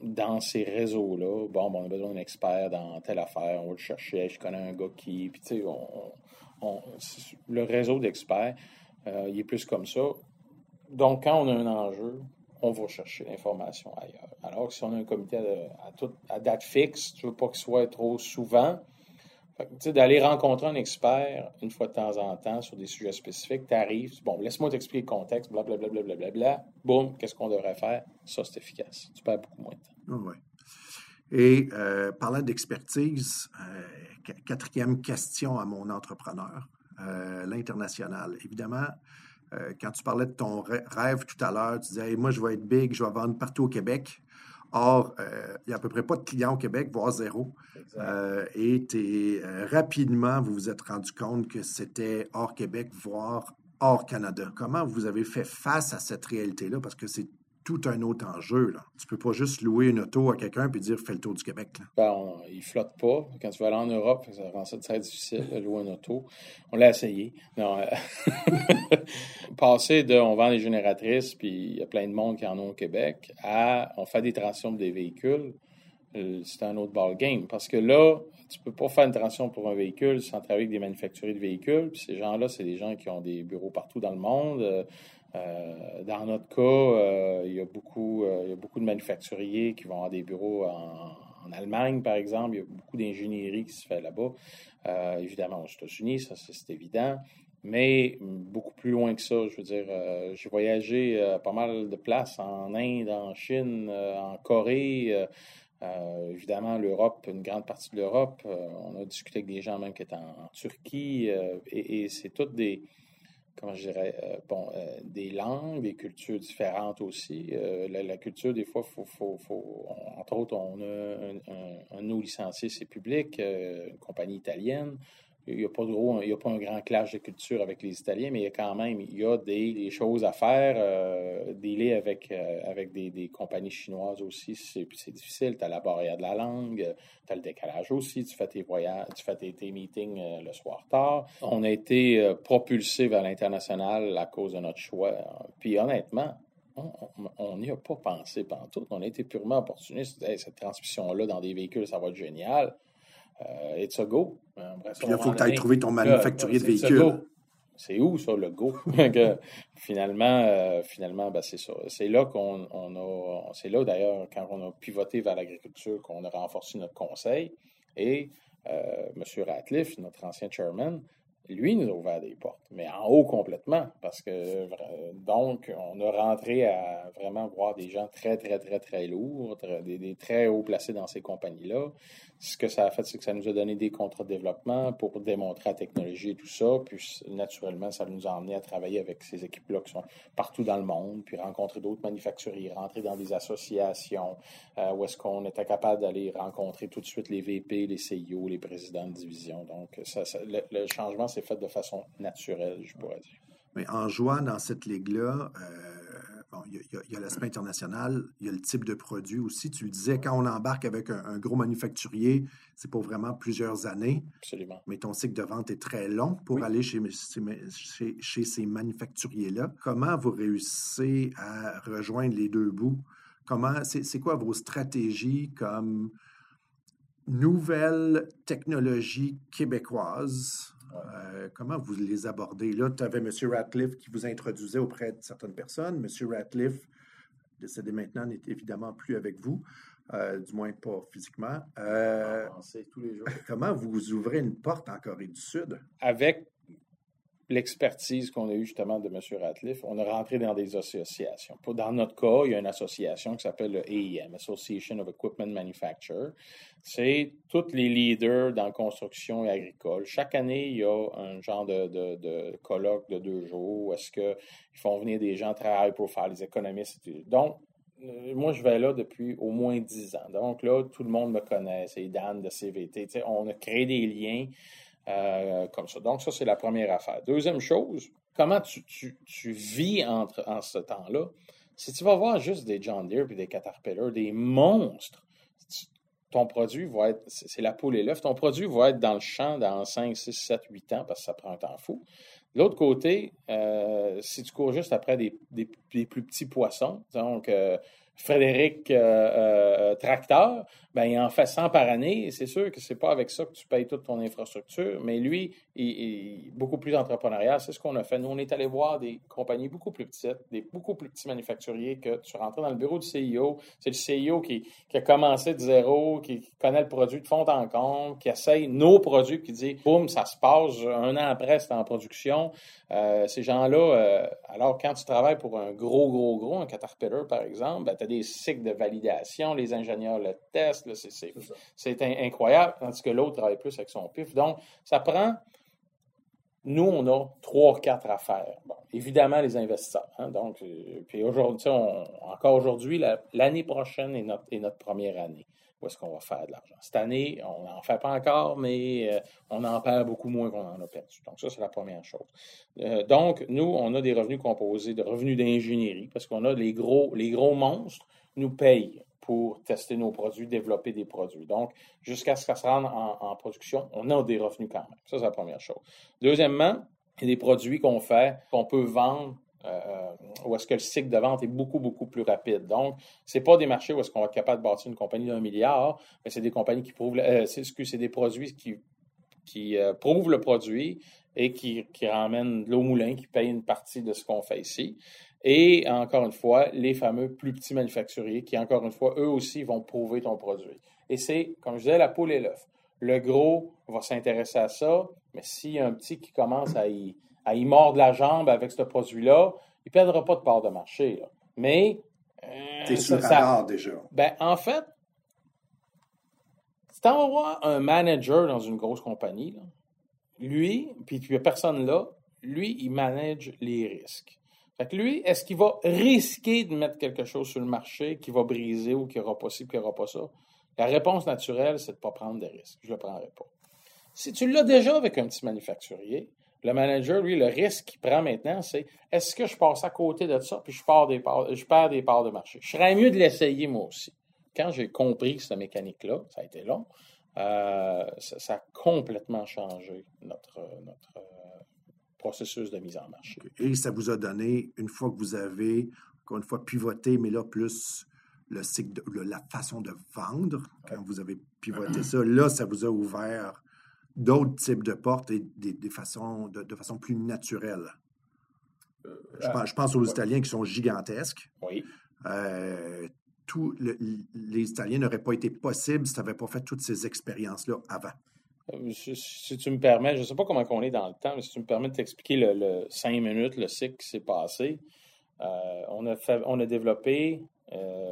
dans ces réseaux-là, bon, on a besoin d'un expert dans telle affaire, on va le chercher, je connais un gars qui, puis tu sais, on, le réseau d'experts, euh, il est plus comme ça. Donc, quand on a un enjeu, on va chercher l'information ailleurs. Alors que si on a un comité à, date fixe, tu ne veux pas qu'il soit trop souvent. D'aller rencontrer un expert une fois de temps en temps sur des sujets spécifiques, tu arrives, bon, laisse-moi t'expliquer le contexte, blablabla, bla, bla, bla, bla, boum, qu'est-ce qu'on devrait faire? Ça, c'est efficace. Tu perds beaucoup moins de temps. Ah oui. Et euh, parlant d'expertise, euh, quatrième question à mon entrepreneur, euh, l'international. Évidemment, euh, quand tu parlais de ton rêve tout à l'heure, tu disais Moi, je vais être big, je vais vendre partout au Québec. Or, euh, il n'y a à peu près pas de clients au Québec, voire zéro. Euh, et rapidement, vous vous êtes rendu compte que c'était hors Québec, voire hors Canada. Comment vous avez fait face à cette réalité-là? Parce que c'est tout un autre enjeu. Là. Tu peux pas juste louer une auto à quelqu'un et dire fais le tour du Québec. Là. Ben, il flotte pas. Quand tu vas aller en Europe, ça rend ça très difficile de louer une auto. On l'a essayé. Euh, Passer de on vend des génératrices, puis il y a plein de monde qui en ont au Québec, à on fait des transitions des véhicules, euh, c'est un autre ball game. Parce que là, tu peux pas faire une transition pour un véhicule sans travailler avec des manufacturiers de véhicules. Puis ces gens-là, c'est des gens qui ont des bureaux partout dans le monde. Euh, dans notre cas, euh, il, y a beaucoup, il y a beaucoup de manufacturiers qui vont avoir des bureaux en, Allemagne, par exemple. Il y a beaucoup d'ingénierie qui se fait là-bas. évidemment, aux États-Unis, ça, c'est évident. Mais beaucoup plus loin que ça, je veux dire, j'ai voyagé pas mal de places en Inde, en Chine, en Corée. Euh, évidemment, l'Europe, une grande partie de l'Europe, euh, on a discuté avec des gens même qui étaient en, Turquie, euh, et, c'est toutes des, comment je dirais, bon, des langues, des cultures différentes aussi. La, culture, des fois, faut, faut, faut entre autres, on a un, un, un, c'est public, une compagnie italienne il n'y a pas il y a pas un grand clash de culture avec les Italiens, mais il y a quand même il y a des, choses à faire, euh, avec, euh, avec des, compagnies chinoises aussi, c'est, difficile. Tu as la barrière de la langue, tu as le décalage aussi, tu fais tes voyages, tu fais tes, meetings euh, le soir tard. On a été propulsé vers l'international à cause de notre choix. Puis honnêtement, on n'y a pas pensé pendant tout. On a été purement opportuniste. cette transmission-là dans des véhicules, ça va être génial. Euh, it's a go. Puis là, il faut que tu ailles trouver ton manufacturier de véhicules. C'est où ça, le go? finalement, euh, finalement ben, c'est ça. C'est là qu'on a. C'est là d'ailleurs, quand on a pivoté vers l'agriculture, qu'on a renforcé notre conseil. Et euh, M. Ratliff, notre ancien chairman, lui nous a ouvert des portes, mais en haut complètement, parce que donc on a rentré à vraiment voir des gens très, très, très, très lourds, des, très hauts placés dans ces compagnies-là, ce que ça a fait, c'est que ça nous a donné des contrats de développement pour démontrer la technologie et tout ça. Puis, naturellement, ça nous a emmené à travailler avec ces équipes-là qui sont partout dans le monde, puis rencontrer d'autres manufacturiers, rentrer dans des associations euh, où est-ce qu'on était capable d'aller rencontrer tout de suite les VP, les CIO, les présidents de division. Donc, le, changement s'est fait de façon naturelle, je pourrais dire. Mais en jouant dans cette ligue-là, euh il y a, l'aspect international, il y a le type de produit aussi. Tu le disais, quand on embarque avec un, gros manufacturier, c'est pour vraiment plusieurs années. Absolument. Mais ton cycle de vente est très long pour aller chez, chez, ces manufacturiers-là. Comment vous réussissez à rejoindre les deux bouts? Comment, c'est quoi vos stratégies comme nouvelles technologies québécoises euh, comment vous les abordez? Là, tu avais M. Ratcliffe qui vous introduisait auprès de certaines personnes. M. Ratcliffe, décédé maintenant, n'est évidemment plus avec vous, euh, du moins pas physiquement. Euh, tous les jours. comment vous ouvrez une porte en Corée du Sud? Avec l'expertise qu'on a eue justement de M. Ratliff, on a rentré dans des associations. Dans notre cas, il y a une association qui s'appelle le AEM, Association of Equipment Manufacturers. C'est tous les leaders dans la construction et agricole. Chaque année, il y a un genre de, colloque de deux jours où est-ce qu'ils font venir des gens très high profile, les économistes. Donc, euh, moi, je vais là depuis au moins dix ans. Donc là, tout le monde me connaît. C'est Dan de CVT. on a créé des liens. Euh, comme ça. Donc, ça, c'est la première affaire. Deuxième chose, comment tu, vis entre, en ce temps-là? Si tu vas voir juste des John Deere et des Caterpillar, des monstres, ton produit va être, c'est la poule et l'œuf, ton produit va être dans le champ dans 5, 6, 7, 8 ans parce que ça prend un temps fou. De l'autre côté, euh, si tu cours juste après des, plus petits poissons, donc Frédéric euh, Tracteur, il en 100 par année. C'est sûr que c'est pas avec ça que tu payes toute ton infrastructure, mais lui, il, est beaucoup plus entrepreneurial. C'est ce qu'on a fait. Nous, on est allé voir des compagnies beaucoup plus petites, des beaucoup plus petits manufacturiers que tu rentres dans le bureau du CIO. C'est le CIO qui, a commencé de zéro, qui, connaît le produit de fond en compte, qui essaye nos produits, qui dit, boum, ça se passe, un an après, c'est en production. Euh, ces gens-là, alors quand tu travailles pour un gros, gros, gros, un Caterpillar, par exemple, ben, tu as des cycles de validation, les ingénieurs le testent, c'est incroyable, tandis que l'autre travaille plus avec son pif. Donc, ça prend nous, on a trois, quatre affaires. Bon, évidemment, les investisseurs. Hein, donc, euh, puis aujourd'hui, encore aujourd'hui, l'année prochaine est notre, est notre première année où est-ce qu'on va faire de l'argent. Cette année, on n'en fait pas encore, mais euh, on en perd beaucoup moins qu'on en a perdu. Donc, ça, c'est la première chose. Euh, donc, nous, on a des revenus composés de revenus d'ingénierie parce qu'on a les gros, les gros monstres nous payent pour tester nos produits, développer des produits. Donc, jusqu'à ce que se rende en, production, on a des revenus quand même. Ça, c'est la première chose. Deuxièmement, il y a des produits qu'on fait, qu'on peut vendre euh, où est-ce que le cycle de vente est beaucoup, beaucoup plus rapide. Donc, ce n'est pas des marchés où est-ce qu'on va être capable de bâtir une compagnie d'un milliard, mais c'est des compagnies qui prouvent, euh, c'est des produits qui, qui euh, prouvent le produit et qui, qui ramènent l'eau moulin, qui payent une partie de ce qu'on fait ici. Et encore une fois, les fameux plus petits manufacturiers qui, encore une fois, eux aussi vont prouver ton produit. Et c'est, comme je disais, la poule et l'œuf. Le gros va s'intéresser à ça, mais s'il y a un petit qui commence à y, à y mordre la jambe avec ce produit-là, il ne perdra pas de part de marché. Là. Mais. Euh, T'es sur ça, déjà. Ben, en fait, si tu voir un manager dans une grosse compagnie, lui, puis n'y a personne là, lui, il manage les risques. Fait que lui, est-ce qu'il va risquer de mettre quelque chose sur le marché qui va briser ou qui aura pas qui aura pas ça? La réponse naturelle, c'est de ne pas prendre de risques. Je ne le prendrai pas. Si tu l'as déjà avec un petit manufacturier, le manager, lui, le risque qu'il prend maintenant, c'est est-ce que je passe à côté de ça puis je, des perds des parts de marché? Je serais mieux de l'essayer moi aussi. Quand j'ai compris cette mécanique-là, ça a été long, euh, ça, a complètement changé notre, processus de mise en marché. Et ça vous a donné, une fois que vous avez, encore une fois, pivoté, mais là, plus le cycle, la façon de vendre, quand vous avez pivoté ça, là, ça vous a ouvert d'autres types de portes et des, façons, de, façon plus naturelle. Euh, je, pense, aux Italiens qui sont gigantesques. Oui. Euh, les Italiens n'auraient pas été possibles si tu n'avais pas fait toutes ces expériences-là avant. Euh, si tu me permets, je ne sais pas comment on est dans le temps, mais si tu me permets de t'expliquer le, cinq minutes, le cycle qui s'est passé, on, a on a développé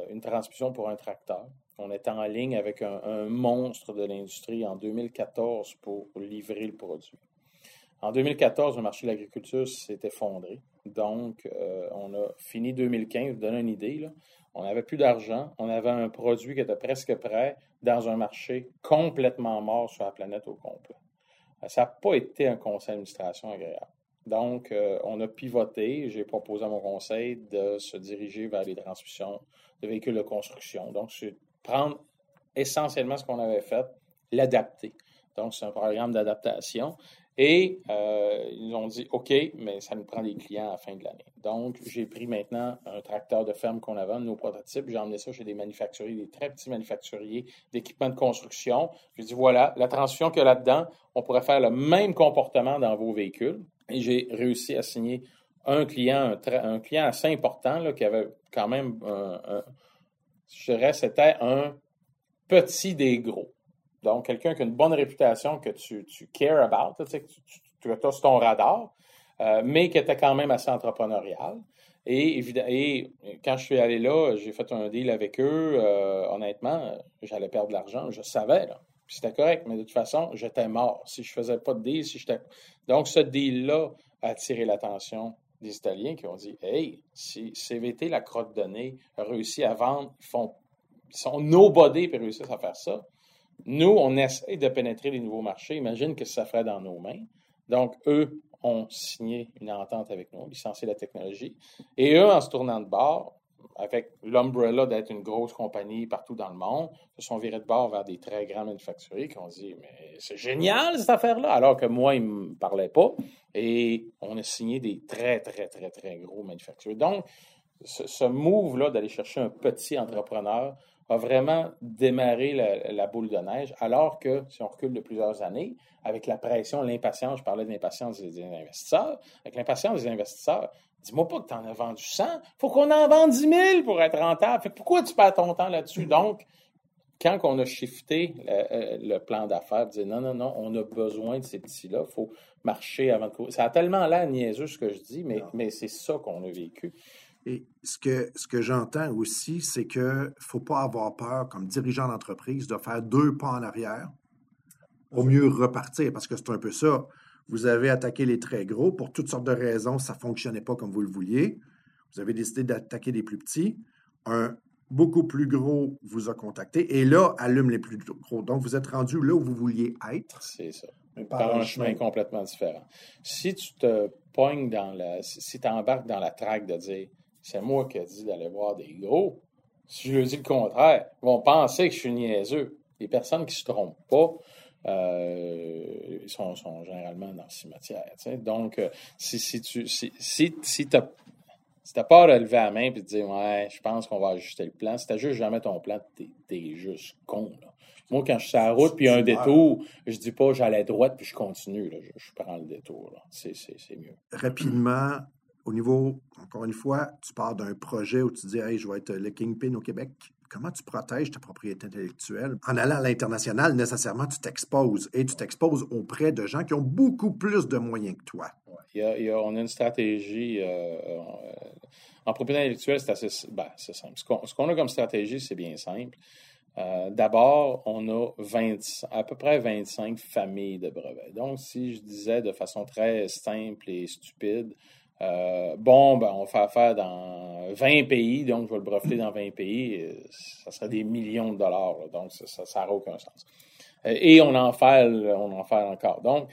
une transmission pour un tracteur on était en ligne avec un, monstre de l'industrie en 2014 pour livrer le produit. En 2014, le marché de l'agriculture s'est effondré. Donc, euh, on a fini 2015. Vous donner une idée, on n'avait plus d'argent. On avait un produit qui était presque prêt dans un marché complètement mort sur la planète au complet. Euh, ça n'a pas été un conseil d'administration agréable. Donc, euh, on a pivoté. J'ai proposé à mon conseil de se diriger vers les transmissions de véhicules de construction. Donc, c'est prendre essentiellement ce qu'on avait fait, l'adapter. Donc, c'est un programme d'adaptation. Et euh, ils ont dit, OK, mais ça nous prend des clients à la fin de l'année. Donc, j'ai pris maintenant un tracteur de ferme qu'on avait, nos prototypes. J'ai emmené ça chez des manufacturiers, des très petits manufacturiers d'équipements de construction. J'ai dit, voilà, la transition qu'il y a là-dedans, on pourrait faire le même comportement dans vos véhicules. Et j'ai réussi à signer un client, un, client assez important, là, qui avait quand même un je dirais, c'était un petit des gros. Donc, quelqu'un qui a une bonne réputation, que tu, tu care about, tu sais, que tu, tu, as ton radar, euh, mais qui était quand même assez entrepreneurial. Et, et, quand je suis allé là, j'ai fait un deal avec eux. Euh, honnêtement, j'allais perdre de l'argent. Je savais, là. C'était correct, mais de toute façon, j'étais mort. Si je faisais pas de deal, si j'étais. Donc, ce deal-là a attiré l'attention des Italiens qui ont dit Hey, si CVT, la crotte de nez, a réussi à vendre, ils, font, ils sont nobody et réussissent à faire ça. Nous, on essaie de pénétrer les nouveaux marchés. Imagine que ça ferait dans nos mains. Donc, eux ont signé une entente avec nous, licencié la technologie. Et eux, en se tournant de bord, avec l'umbrella d'être une grosse compagnie partout dans le monde, se sont virés de bord vers des très grands manufacturiers qui ont dit Mais c'est génial cette affaire-là, alors que moi, ils ne me parlaient pas. Et on a signé des très, très, très, très gros manufacturiers. Donc, ce, move-là d'aller chercher un petit entrepreneur a vraiment démarré la, boule de neige, alors que si on recule de plusieurs années, avec la pression, l'impatience, je parlais de l'impatience des investisseurs, avec l'impatience des investisseurs, Dis-moi pas que tu en as vendu 100. faut qu'on en vende 10 000 pour être rentable. Fait pourquoi tu perds ton temps là-dessus? Donc, quand on a shifté euh, le, plan d'affaires, dire non, non, non, on a besoin de ces petits-là, il faut marcher avant de courir. Ça a tellement l'air niaiseux ce que je dis, mais, mais c'est ça qu'on a vécu. Et ce que, ce que j'entends aussi, c'est qu'il ne faut pas avoir peur, comme dirigeant d'entreprise, de faire deux pas en arrière pour mieux repartir, parce que c'est un peu ça Vous avez attaqué les très gros. Pour toutes sortes de raisons, ça ne fonctionnait pas comme vous le vouliez. Vous avez décidé d'attaquer les plus petits. Un beaucoup plus gros vous a contacté et là, allume les plus gros. Donc, vous êtes rendu là où vous vouliez être. C'est ça. par, un chemin, complètement différent. Si tu te pognes dans la. Si tu embarques dans la traque de dire c'est moi qui ai dit d'aller voir des gros, si je leur dis le contraire, ils vont penser que je suis niaiseux. Les personnes qui ne se trompent pas, euh, sont, sont, généralement dans le cimetière. Donc, euh, si, si tu si, si, si as si t'as peur de lever la main et de dire Ouais, je pense qu'on va ajuster le plan, si t'as juste jamais ton plan, t'es es juste con. Là. Moi, quand je suis sur la route puis un détour, je dis pas j'allais droite puis je continue. Là. Je, prends le détour. C'est mieux. Rapidement, au niveau, encore une fois, tu pars d'un projet où tu dis Hey, je vais être le Kingpin au Québec. Comment tu protèges ta propriété intellectuelle? En allant à l'international, nécessairement, tu t'exposes et tu t'exposes auprès de gens qui ont beaucoup plus de moyens que toi. On a une stratégie. Euh, euh, en propriété intellectuelle, c'est assez ben, simple. Ce qu'on a comme stratégie, c'est bien simple. Euh, d'abord, on a 20, à peu près 25 familles de brevets. Donc, si je disais de façon très simple et stupide, euh, bon, ben, on fait affaire dans 20 pays, donc je vais le breveter dans 20 pays, ça serait des millions de dollars, donc ça n'a aucun sens. Euh, et on en fait, on en fait encore. Donc,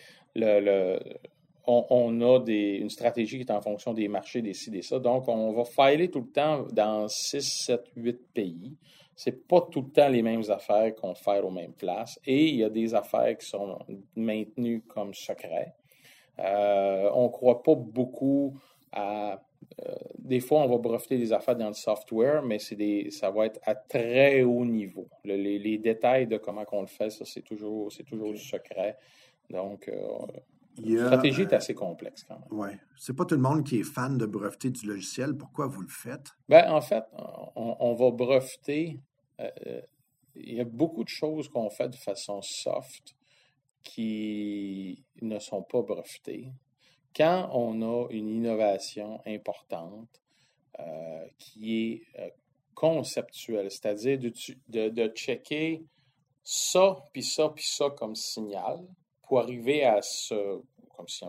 on, a une stratégie qui est en fonction des marchés, des ci, ça. Donc, on va filer tout le temps dans 6, 7, 8 pays. C'est pas tout le temps les mêmes affaires qu'on fait aux mêmes places. Et il y a des affaires qui sont maintenues comme secrets. Euh, on ne croit pas beaucoup à. Euh, des fois, on va breveter des affaires dans le software, mais c'est des, ça va être à très haut niveau. les, détails de comment on le fait, ça, c'est toujours, c'est toujours du secret. Donc, euh, la stratégie est assez complexe quand même. Oui. C'est pas tout le monde qui est fan de breveter du logiciel. Pourquoi vous le faites? Ben, en fait, on, on va breveter. il y a beaucoup de choses qu'on fait de façon soft qui ne sont pas brevetés. Quand on a une innovation importante euh, qui est euh, conceptuelle, c'est-à-dire de, checker ça, puis ça, puis ça comme signal pour arriver à ce. Comme si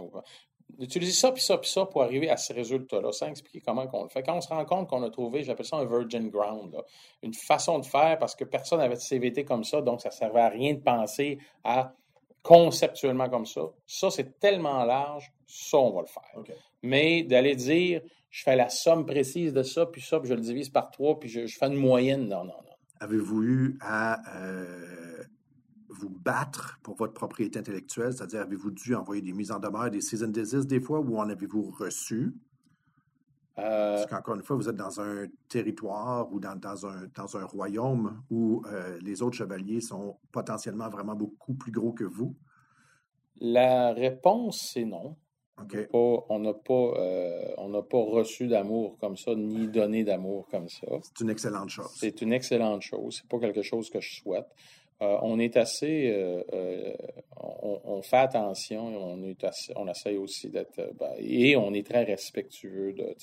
d'utiliser ça, puis ça, puis ça pour arriver à ce résultat-là, sans expliquer comment on le fait. Quand on se rend compte qu'on a trouvé, j'appelle ça un virgin ground, une façon de faire parce que personne n'avait de CVT comme ça, donc ça ne servait à rien de penser à conceptuellement comme ça. Ça, c'est tellement large, ça, on va le faire. Mais d'aller dire, je fais la somme précise de ça, puis ça, puis je le divise par trois, puis je, fais une moyenne, non, non, non. Avez-vous eu à euh, vous battre pour votre propriété intellectuelle? C'est-à-dire, avez-vous dû envoyer des mises en demeure, des season disease des fois, ou en avez-vous reçu? Euh, Parce qu'encore une fois, vous êtes dans un territoire ou dans, un, dans un royaume où euh, les autres chevaliers sont potentiellement vraiment beaucoup plus gros que vous? La réponse, c'est non. on n'a pas, euh, pas reçu d'amour comme ça, ni donné d'amour comme ça. C'est une excellente chose. C'est une excellente chose. C'est pas quelque chose que je souhaite. Euh, on est assez, euh, euh, on, fait attention, on est on essaye aussi d'être, ben, et on est très respectueux de,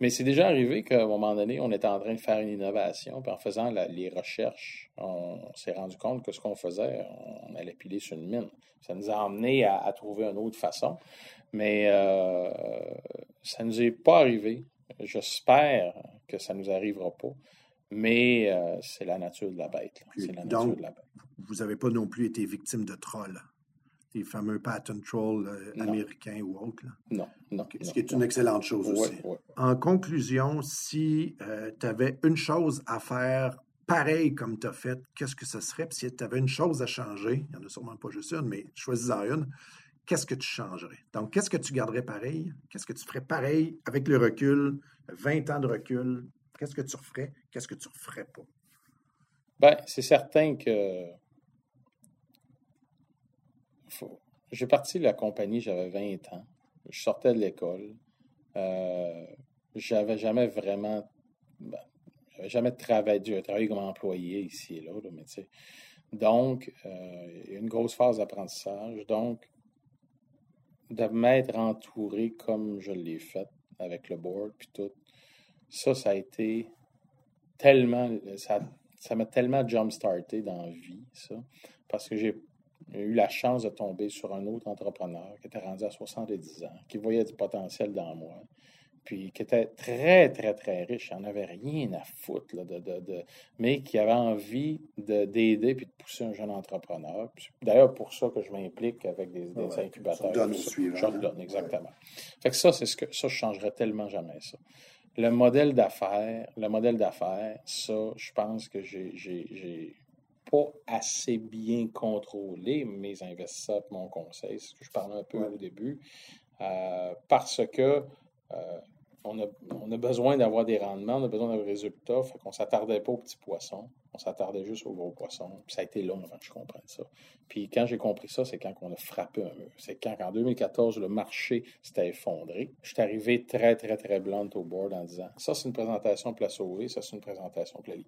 mais c'est déjà arrivé qu'à un moment donné, on était en train de faire une innovation, puis en faisant les recherches, on, s'est rendu compte que ce qu'on faisait, on, allait piler sur une mine. Ça nous a amené à, trouver une autre façon, mais ça ne nous est pas arrivé. J'espère que ça ne nous arrivera pas. Mais euh, c'est la nature de la bête. La nature donc, de la bête. Vous n'avez pas non plus été victime de trolls, des fameux patent trolls euh, américains ou autres. Non, non. Ce qui est une excellente chose aussi. En conclusion, si euh, tu avais une chose à faire pareil comme tu as fait, qu'est-ce que ce serait? Puis si tu avais une chose à changer, il n'y en a sûrement pas juste une, mais choisis-en une, qu'est-ce que tu changerais? Donc, qu'est-ce que tu garderais pareil? Qu'est-ce que tu ferais pareil avec le recul, 20 ans de recul, Qu'est-ce que tu referais? Qu'est-ce que tu referais pas? Bien, c'est certain que. J'ai parti de la compagnie, j'avais 20 ans. Je sortais de l'école. Euh, j'avais jamais vraiment. Ben, j'avais jamais travaillé, j'ai travaillé comme employé ici et là, mais tu sais. Donc, euh, une grosse phase d'apprentissage. Donc, de m'être entouré comme je l'ai fait avec le board, puis tout, ça, ça a été tellement. Ça, m'a tellement jump-starté dans la vie, ça. Parce que j'ai eu la chance de tomber sur un autre entrepreneur qui était rendu à 70 ans, qui voyait du potentiel dans moi, puis qui était très, très, très riche. Il n'en avait rien à foutre, de, mais qui avait envie d'aider puis de pousser un jeune entrepreneur. D'ailleurs, pour ça que je m'implique avec des, des incubateurs. Donne suivant. Je donne, exactement. Fait que ça, c'est ce que ça, je ne changerais tellement jamais ça. Le modèle d'affaires, le modèle d'affaires, ça, je pense que j'ai pas assez bien contrôlé mes investisseurs mon conseil, ce que je parlais un peu au début, euh, parce que euh, on a, besoin d'avoir des rendements, on a besoin d'avoir des résultats, fait qu'on ne s'attardait pas aux petits poissons, on s'attardait juste aux gros poissons. Ça a été long avant que je comprenne ça. Puis quand j'ai compris ça, c'est quand on a frappé un mur. C'est quand, en 2014, le marché s'était effondré. Je suis arrivé très, très, très blunt au board en disant ça, c'est une présentation place au ça, c'est une présentation pour la.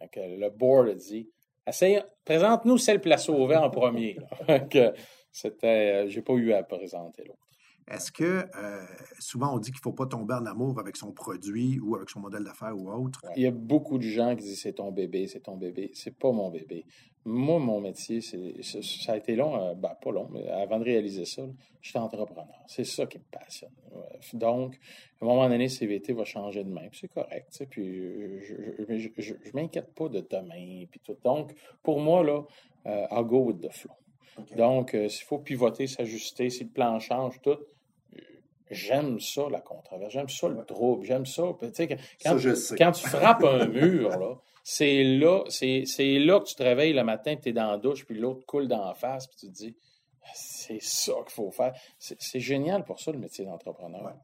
Donc, le board a dit présente-nous celle place au en premier. c'était, euh, pas eu à présenter l'autre. Est-ce que euh, souvent on dit qu'il ne faut pas tomber en amour avec son produit ou avec son modèle d'affaires ou autre? Il y a beaucoup de gens qui disent c'est ton bébé, c'est ton bébé. C'est pas mon bébé. Moi, mon métier, c'est, ça a été long, euh, ben, pas long, mais avant de réaliser ça, je suis entrepreneur. C'est ça qui me passionne. Donc, à un moment donné, CVT va changer de main, c'est correct. Puis je ne m'inquiète pas de demain, puis tout. Donc, pour moi, là, euh, I'll go with the flow. Donc, s'il faut pivoter, s'ajuster, si le plan change, tout, J'aime ça, la controverse. J'aime ça, le trouble. J'aime ça. quand, quand tu frappes un mur, là, c'est là, c'est, là que tu te réveilles le matin, tu es dans la douche, puis l'autre coule dans la face, puis tu te dis, c'est ça qu'il faut faire. C'est, génial pour ça, le métier d'entrepreneur.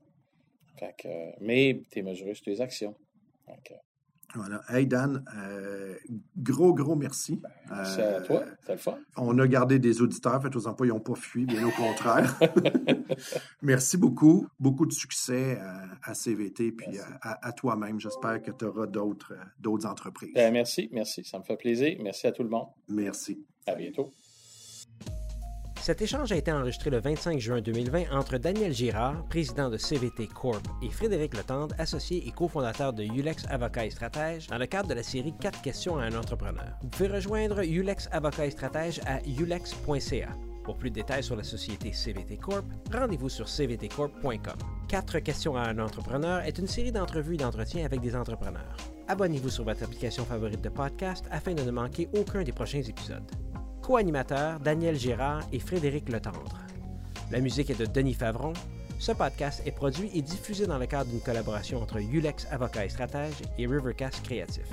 Fait que, mais tu es mesuré sur tes actions. Voilà. Hey Dan, euh, gros, gros merci. Ben, merci à toi, euh, c'est le fun. On a gardé des auditeurs, fait aux emplois, ils n'ont pas fui, bien au contraire. merci beaucoup. Beaucoup de succès euh, à, CVT puis à, toi-même. J'espère que tu auras d'autres, d'autres entreprises. Ben, merci, merci. Ça me fait plaisir. Merci à tout le monde. Merci. À bientôt. Cet échange a été enregistré le 25 juin 2020 entre Daniel Girard, président de CVT Corp, et Frédéric Letendre, associé et cofondateur de Ulex Avocat et Stratège, dans le cadre de la série 4 questions à un entrepreneur. Vous pouvez rejoindre Ulex Avocat et Stratège à ulex.ca. Pour plus de détails sur la société CVT Corp, rendez-vous sur cvtcorp.com. 4 questions à un entrepreneur est une série d'entrevues et d'entretiens avec des entrepreneurs. Abonnez-vous sur votre application favorite de podcast afin de ne manquer aucun des prochains épisodes co-animateurs Daniel Girard et Frédéric Letendre. La musique est de Denis Favron. Ce podcast est produit et diffusé dans le cadre d'une collaboration entre Ulex Avocat et Stratège et Rivercast Créatif.